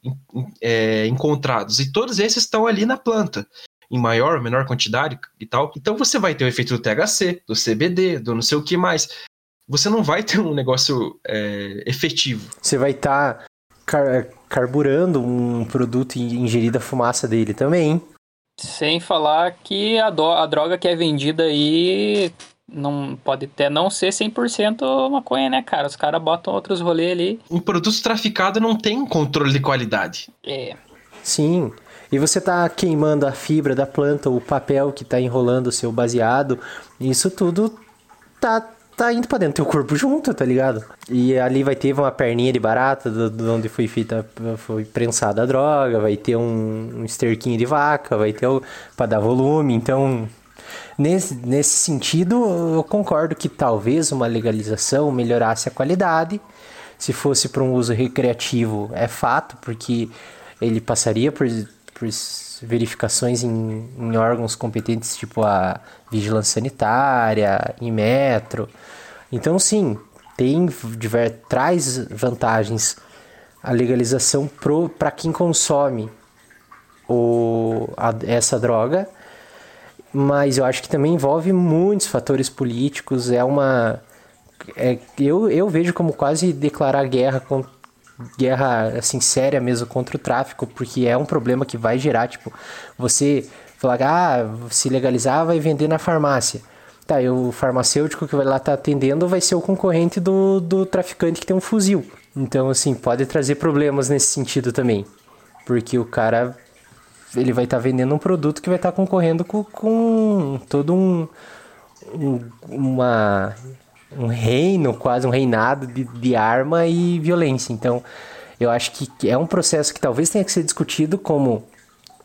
é, encontrados. E todos esses estão ali na planta em maior ou menor quantidade e tal. Então você vai ter o efeito do THC, do CBD, do não sei o que mais. Você não vai ter um negócio é, efetivo. Você vai estar tá carburando um produto e ingerindo a fumaça dele também. Sem falar que a, a droga que é vendida aí não pode até não ser 100% maconha, né, cara? Os caras botam outros rolês ali. Um produto traficado não tem controle de qualidade. É. Sim. E você está queimando a fibra da planta, o papel que está enrolando o seu baseado, isso tudo tá tá indo para dentro do teu corpo junto, tá ligado? E ali vai ter uma perninha de barata do, do onde foi feita, foi prensada a droga, vai ter um, um esterquinho de vaca, vai ter para dar volume, então nesse, nesse sentido eu concordo que talvez uma legalização melhorasse a qualidade, se fosse para um uso recreativo é fato, porque ele passaria por por verificações em, em, órgãos competentes, tipo a vigilância sanitária, em metro. Então, sim, tem diver, traz vantagens a legalização para quem consome o, a, essa droga, mas eu acho que também envolve muitos fatores políticos. É uma. É, eu, eu vejo como quase declarar guerra contra guerra assim séria mesmo contra o tráfico, porque é um problema que vai gerar, tipo, você falar, ah, se legalizar vai vender na farmácia. Tá, e o farmacêutico que vai lá estar tá atendendo vai ser o concorrente do, do traficante que tem um fuzil. Então, assim, pode trazer problemas nesse sentido também. Porque o cara ele vai estar tá vendendo um produto que vai estar tá concorrendo com, com todo um, um, uma um reino, quase um reinado de, de arma e violência. Então, eu acho que é um processo que talvez tenha que ser discutido como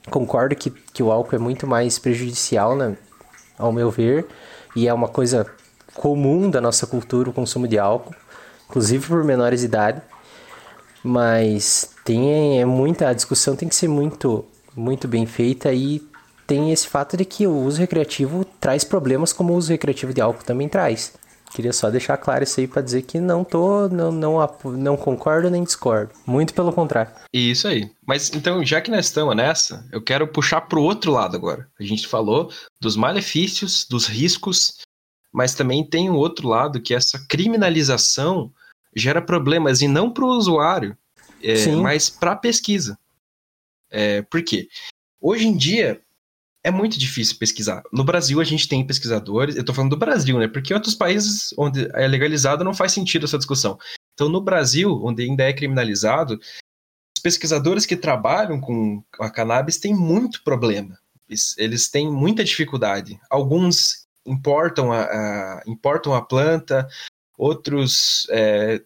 concordo que, que o álcool é muito mais prejudicial, né, ao meu ver, e é uma coisa comum da nossa cultura o consumo de álcool, inclusive por menores de idade. Mas tem é muita a discussão tem que ser muito muito bem feita e tem esse fato de que o uso recreativo traz problemas como o uso recreativo de álcool também traz. Queria só deixar claro isso aí para dizer que não tô, não, não, não concordo nem discordo. Muito pelo contrário. Isso aí. Mas então, já que nós estamos nessa, eu quero puxar pro outro lado agora. A gente falou dos malefícios, dos riscos, mas também tem um outro lado que essa criminalização gera problemas e não para o usuário, é, mas para a pesquisa. É, por quê? Hoje em dia, é muito difícil pesquisar. No Brasil, a gente tem pesquisadores, eu tô falando do Brasil, né? Porque em outros países onde é legalizado não faz sentido essa discussão. Então, no Brasil, onde ainda é criminalizado, os pesquisadores que trabalham com a cannabis têm muito problema. Eles, eles têm muita dificuldade. Alguns importam a, a importam a planta, outros é,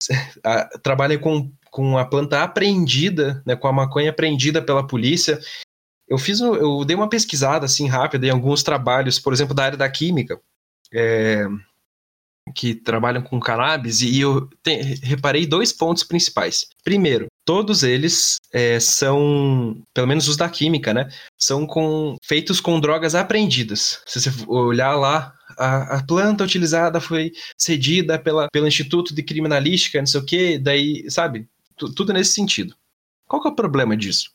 *laughs* a, trabalham com, com a planta apreendida, né, com a maconha apreendida pela polícia. Eu fiz, eu dei uma pesquisada assim rápida em alguns trabalhos, por exemplo, da área da química, é, que trabalham com cannabis, e eu te, reparei dois pontos principais. Primeiro, todos eles é, são, pelo menos os da química, né? São com, feitos com drogas apreendidas. Se você olhar lá, a, a, planta utilizada foi cedida pela, pelo Instituto de Criminalística, não sei o quê, daí, sabe? Tudo nesse sentido. Qual que é o problema disso?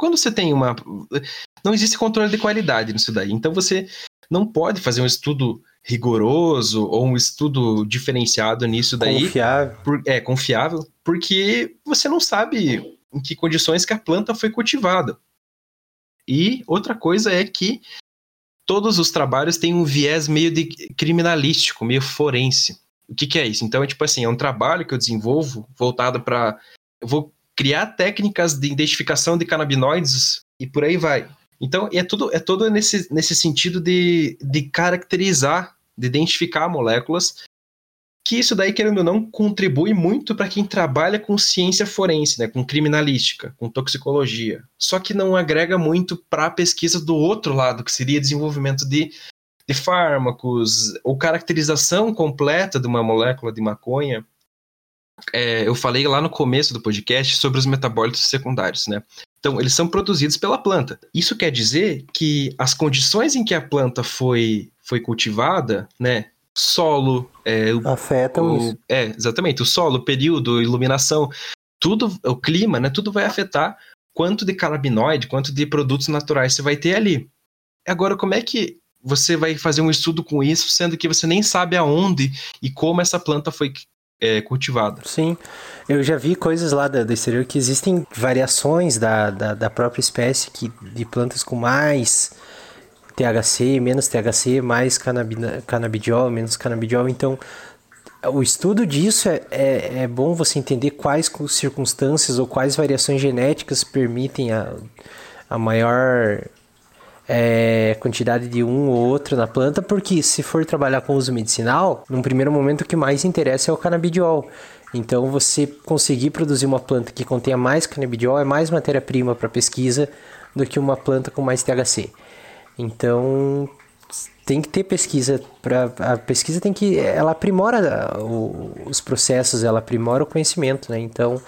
Quando você tem uma. Não existe controle de qualidade nisso daí. Então você não pode fazer um estudo rigoroso ou um estudo diferenciado nisso daí. Confiável. Por, é, confiável, porque você não sabe em que condições que a planta foi cultivada. E outra coisa é que todos os trabalhos têm um viés meio de criminalístico, meio forense. O que, que é isso? Então, é tipo assim, é um trabalho que eu desenvolvo voltado para. Eu vou criar técnicas de identificação de canabinoides e por aí vai. Então, é tudo, é todo nesse, nesse sentido de, de caracterizar, de identificar moléculas, que isso daí, querendo ou não, contribui muito para quem trabalha com ciência forense, né, com criminalística, com toxicologia. Só que não agrega muito para a pesquisa do outro lado, que seria desenvolvimento de, de fármacos, ou caracterização completa de uma molécula de maconha. É, eu falei lá no começo do podcast sobre os metabólitos secundários, né? Então, eles são produzidos pela planta. Isso quer dizer que as condições em que a planta foi, foi cultivada, né? Solo, é, afetam o, isso. É, exatamente. O solo, o período, iluminação, tudo, o clima, né? Tudo vai afetar quanto de canabinoide, quanto de produtos naturais você vai ter ali. Agora, como é que você vai fazer um estudo com isso, sendo que você nem sabe aonde e como essa planta foi é, cultivada. Sim, eu já vi coisas lá do, exterior que existem variações da, da, da, própria espécie que, de plantas com mais THC, menos THC, mais canabidiol, menos canabidiol. Então, o estudo disso é, é, é, bom você entender quais circunstâncias ou quais variações genéticas permitem a, a maior é, quantidade de um ou outro na planta, porque se for trabalhar com uso medicinal, num primeiro momento o que mais interessa é o canabidiol. Então, você conseguir produzir uma planta que contenha mais canabidiol é mais matéria-prima para pesquisa do que uma planta com mais THC. Então, tem que ter pesquisa para a pesquisa tem que ela aprimora os processos, ela aprimora o conhecimento, né? Então,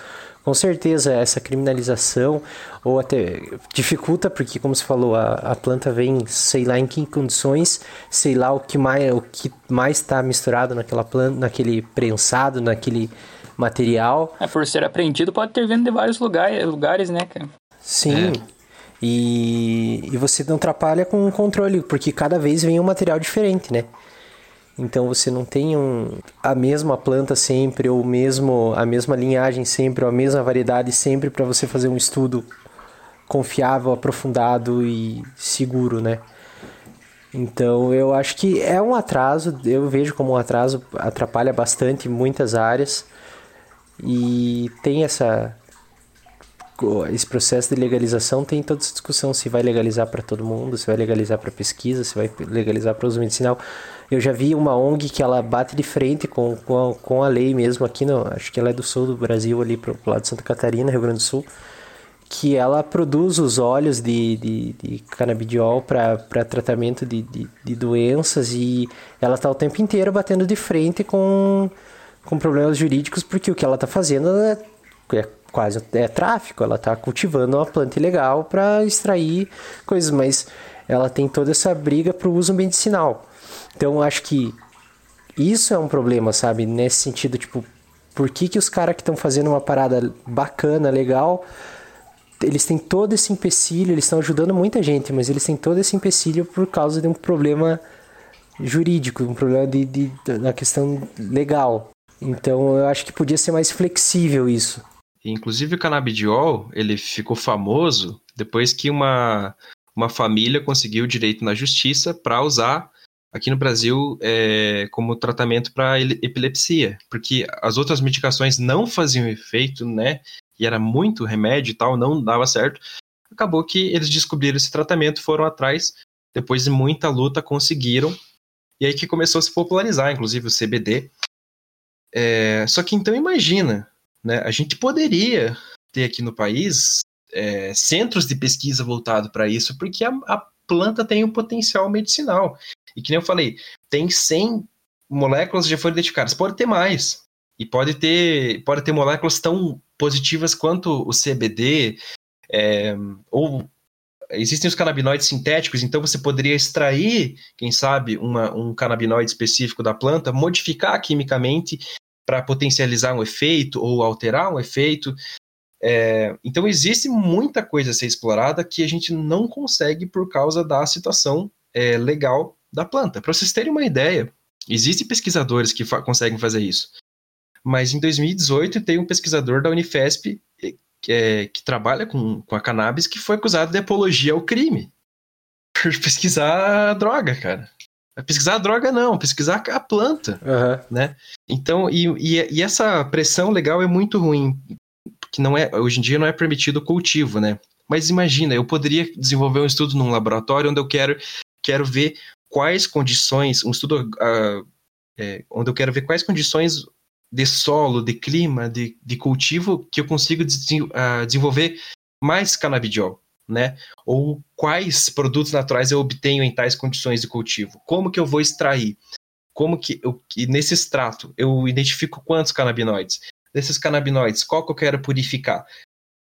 com certeza essa criminalização ou até dificulta porque como você falou a, a planta vem sei lá em que condições sei lá o que mais o que mais está misturado naquela planta naquele prensado naquele material é por ser apreendido pode ter vindo de vários lugares lugares né cara sim é. E, e você não atrapalha com o controle, porque cada vez vem um material diferente, né? Então você não tem um, a mesma planta sempre, ou mesmo a mesma linhagem sempre, ou a mesma variedade sempre para você fazer um estudo confiável, aprofundado e seguro, né? Então eu acho que é um atraso, eu vejo como um atraso, atrapalha bastante muitas áreas e tem essa esse processo de legalização tem toda essa discussão se vai legalizar para todo mundo, se vai legalizar para pesquisa, se vai legalizar para uso medicinal. Eu já vi uma ONG que ela bate de frente com, com, a, com a lei mesmo aqui, no, acho que ela é do sul do Brasil, ali pro, pro lado de Santa Catarina, Rio Grande do Sul, que ela produz os óleos de, de, de canabidiol para tratamento de, de, de, doenças e ela está o tempo inteiro batendo de frente com, com problemas jurídicos, porque o que ela está fazendo é, é quase é tráfico, ela está cultivando uma planta ilegal para extrair coisas, mas ela tem toda essa briga para o uso medicinal. Então acho que isso é um problema, sabe? Nesse sentido, tipo, por que, que os caras que estão fazendo uma parada bacana, legal, eles têm todo esse empecilho, eles estão ajudando muita gente, mas eles têm todo esse empecilho por causa de um problema jurídico, um problema de, de, na questão legal. Então eu acho que podia ser mais flexível isso. Inclusive o canabidiol, ele ficou famoso depois que uma uma família conseguiu direito na justiça para usar aqui no Brasil é, como tratamento para epilepsia, porque as outras medicações não faziam efeito, né? E era muito remédio e tal, não dava certo. Acabou que eles descobriram esse tratamento, foram atrás, depois de muita luta conseguiram. E aí que começou a se popularizar, inclusive o CBD. É, só que então imagina, né? A gente poderia ter aqui no país é, centros de pesquisa voltado para isso, porque a, a planta tem um potencial medicinal. E que nem eu falei, tem 100 moléculas já foram identificadas. Pode ter mais. E pode ter, pode ter moléculas tão positivas quanto o CBD, é, ou existem os canabinoides sintéticos, então você poderia extrair, quem sabe, uma, um canabinoide específico da planta, modificar quimicamente para potencializar um efeito ou alterar um efeito. É, então existe muita coisa a ser explorada que a gente não consegue por causa da situação é, legal da planta. Para vocês terem uma ideia, existem pesquisadores que fa conseguem fazer isso. Mas em 2018 tem um pesquisador da Unifesp que, é, que trabalha com, com a cannabis que foi acusado de apologia ao crime. *laughs* Por pesquisar a droga, cara. Pesquisar a droga não, pesquisar a planta, uhum. né? Então, e, e, e, essa pressão legal é muito ruim, que não é, hoje em dia não é permitido o cultivo, né? Mas imagina, eu poderia desenvolver um estudo num laboratório onde eu quero, quero ver quais condições, um estudo uh, é, onde eu quero ver quais condições de solo, de clima, de, de cultivo que eu consigo uh, desenvolver mais canabidiol, né? Ou quais produtos naturais eu obtenho em tais condições de cultivo? Como que eu vou extrair? Como que, eu, que nesse extrato eu identifico quantos canabinoides? Desses canabinoides, qual que eu quero purificar?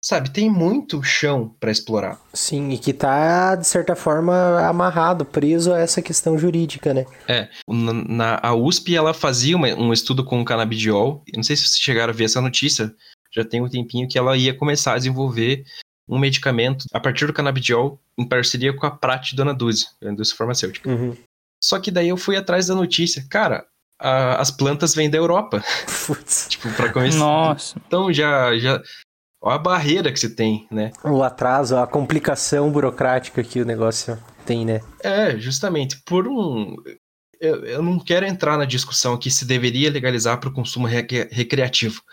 Sabe, tem muito chão para explorar. Sim, e que tá, de certa forma, amarrado, preso a essa questão jurídica, né? É. Na, na a USP, ela fazia uma, um estudo com o canabidiol. Eu não sei se vocês chegaram a ver essa notícia. Já tem um tempinho que ela ia começar a desenvolver um medicamento a partir do canabidiol em parceria com a Prat Dona Duzi, a indústria farmacêutica. Uhum. Só que daí eu fui atrás da notícia. Cara, a, as plantas vêm da Europa. *laughs* Putz. tipo, pra começar. Nossa. Então já, já Olha a barreira que você tem, né? O atraso, a complicação burocrática que o negócio tem, né? É, justamente. Por um. Eu, eu não quero entrar na discussão aqui se deveria legalizar para o consumo recreativo.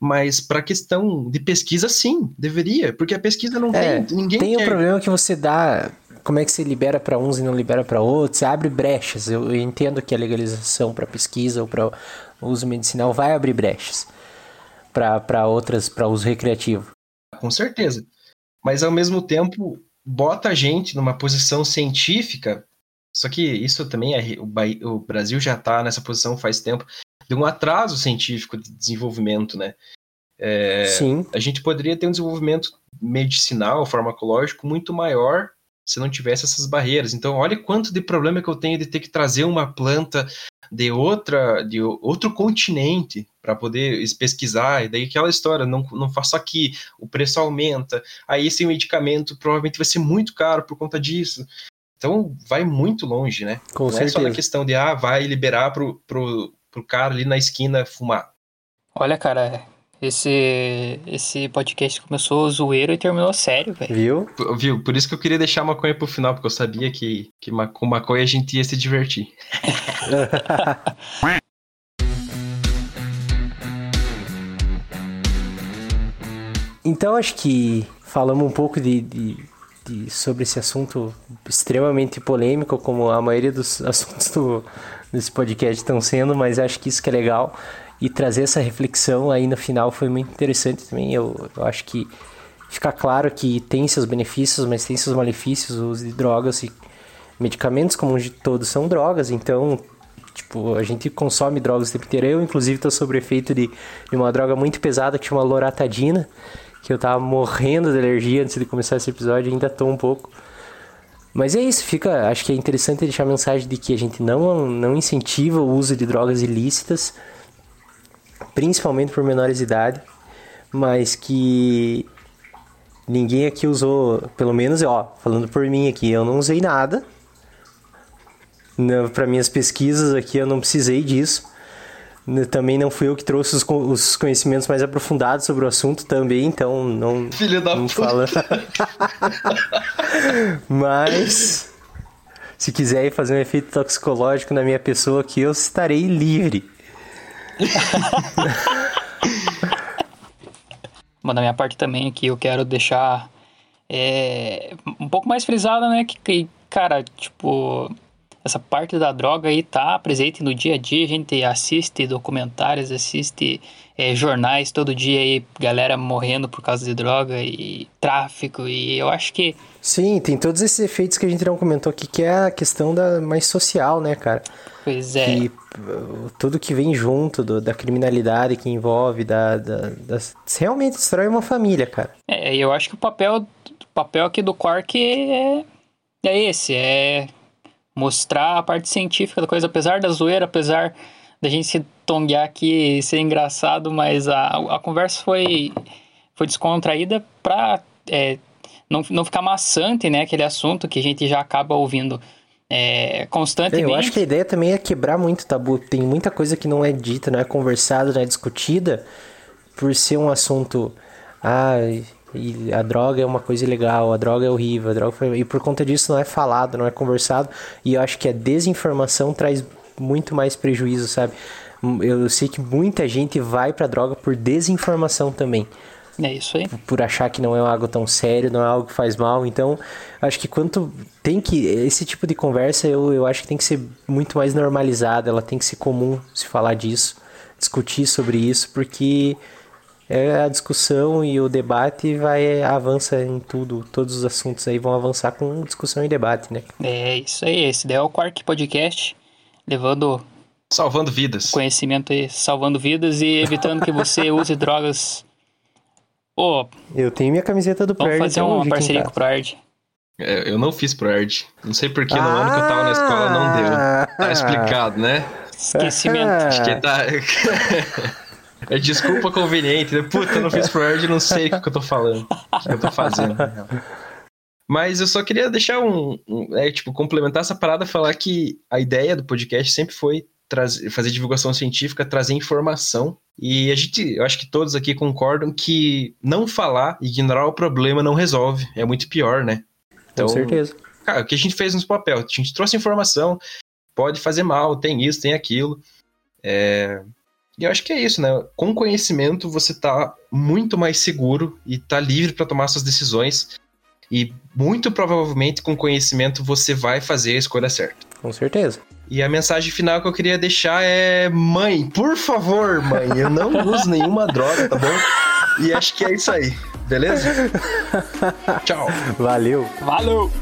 Mas para questão de pesquisa, sim, deveria. Porque a pesquisa não é, tem. Ninguém tem o problema que você dá. Como é que você libera para uns e não libera para outros? Você abre brechas. Eu, eu entendo que a legalização para pesquisa ou para uso medicinal vai abrir brechas para outras, para uso recreativo. Com certeza. Mas ao mesmo tempo, bota a gente numa posição científica. Só que isso também é. O, Brasil já está nessa posição faz tempo, de um atraso científico de desenvolvimento, né? É, Sim. A gente poderia ter um desenvolvimento medicinal, farmacológico muito maior se não tivesse essas barreiras. Então, olha quanto de problema que eu tenho de ter que trazer uma planta de outra de outro continente para poder pesquisar e daí aquela história não, não faço aqui o preço aumenta aí esse medicamento provavelmente vai ser muito caro por conta disso então vai muito longe né Com não certeza. é só na questão de ah vai liberar pro, pro, pro cara ali na esquina fumar olha cara esse, esse podcast começou zoeiro e terminou sério, velho. Viu? Viu? Por isso que eu queria deixar a maconha pro final, porque eu sabia que, que com maconha a gente ia se divertir. *laughs* então acho que falamos um pouco de, de, de, sobre esse assunto extremamente polêmico, como a maioria dos *laughs* assuntos do, desse podcast estão sendo, mas acho que isso que é legal e trazer essa reflexão aí no final foi muito interessante também. Eu, eu acho que fica claro que tem seus benefícios, mas tem seus malefícios, o uso de drogas e medicamentos, como de todos, são drogas, então, tipo, a gente consome drogas o tempo inteiro. Eu, inclusive, tô sob efeito de, de uma droga muito pesada que chama loratadina, que eu tava morrendo de alergia antes de começar esse episódio, ainda tô um pouco. Mas é isso, fica, acho que é interessante deixar a mensagem de que a gente não, não incentiva o uso de drogas ilícitas, principalmente por menores de idade, mas que ninguém aqui usou, pelo menos, ó, falando por mim aqui, eu não usei nada. Para minhas pesquisas aqui eu não precisei disso. Também não fui eu que trouxe os, co- os conhecimentos mais aprofundados sobre o assunto também, então não, Filho da não puta. fala. *laughs* Mas se quiser fazer um efeito toxicológico na minha pessoa aqui, eu estarei livre. Mas da minha parte também aqui eu quero deixar é, um pouco mais frisada, né? Que, que, cara, tipo, essa parte da droga aí tá presente no dia a dia. A gente assiste documentários, assiste é, jornais todo dia aí, galera morrendo por causa de droga e tráfico. E eu acho que Sim, tem todos esses efeitos que a gente não comentou aqui, que é a questão da mais social, né, cara? Pois é. Que uh, tudo que vem junto do- da criminalidade que envolve, da, da, das- realmente destrói uma família, cara. É, eu acho que o papel, o papel aqui do Quark é, é esse, é mostrar a parte científica da coisa, apesar da zoeira, apesar da gente se tonguear aqui e ser engraçado, mas a, a conversa foi, foi descontraída pra é, não, não ficar maçante, né, aquele assunto que a gente já acaba ouvindo é, constantemente. Eu acho que a ideia também é quebrar muito tabu. Tem muita coisa que não é dita, não é conversada, não é discutida, por ser um assunto. Ah, a droga é uma coisa ilegal, a droga é horrível, a droga e por conta disso não é falado, não é conversado. E eu acho que a desinformação traz muito mais prejuízo, sabe? Eu sei que muita gente vai pra droga por desinformação também É isso aí. por achar que não é algo tão sério, não é algo que faz mal. Então, acho que quanto tem que esse tipo de conversa, eu, eu acho que tem que ser muito mais normalizada, ela tem que ser comum se falar disso, discutir sobre isso, porque é a discussão e o debate vai avança em tudo, todos os assuntos aí vão avançar com discussão e debate, né? É isso aí, esse daí é o Quark Podcast, levando Salvando vidas. conhecimento aí, salvando vidas e evitando que você use drogas. Pô, Eu tenho minha camiseta do vamos Perd fazer até uma parceria com o Prard. É, eu não fiz pro ERD. Não sei porque no ano que eu tava na escola não deu. Tá explicado, né? Esquecimento. Acho que tá. *laughs* É desculpa conveniente, né? Puta, eu não fiz pro ERD, não sei o que, que eu tô falando. O que eu tô fazendo. na real. Mas eu só queria deixar um. um- é, tipo, complementar essa parada falar que a ideia do podcast sempre foi trazer, fazer divulgação científica, trazer informação. E a gente, eu acho que todos aqui concordam que não falar, ignorar o problema não resolve. É muito pior, né? Com certeza. Cara, o que a gente fez nos papel? A gente trouxe informação, pode fazer mal, tem isso, tem aquilo. É, E eu acho que é isso, né? Com conhecimento você tá muito mais seguro e tá livre para tomar suas decisões. E muito provavelmente com conhecimento você vai fazer a escolha certa. Com certeza. E a mensagem final que eu queria deixar é: mãe, por favor, mãe, eu não uso nenhuma *laughs* droga, tá bom? E acho que é isso aí, beleza? *laughs* Tchau. Valeu. Valeu!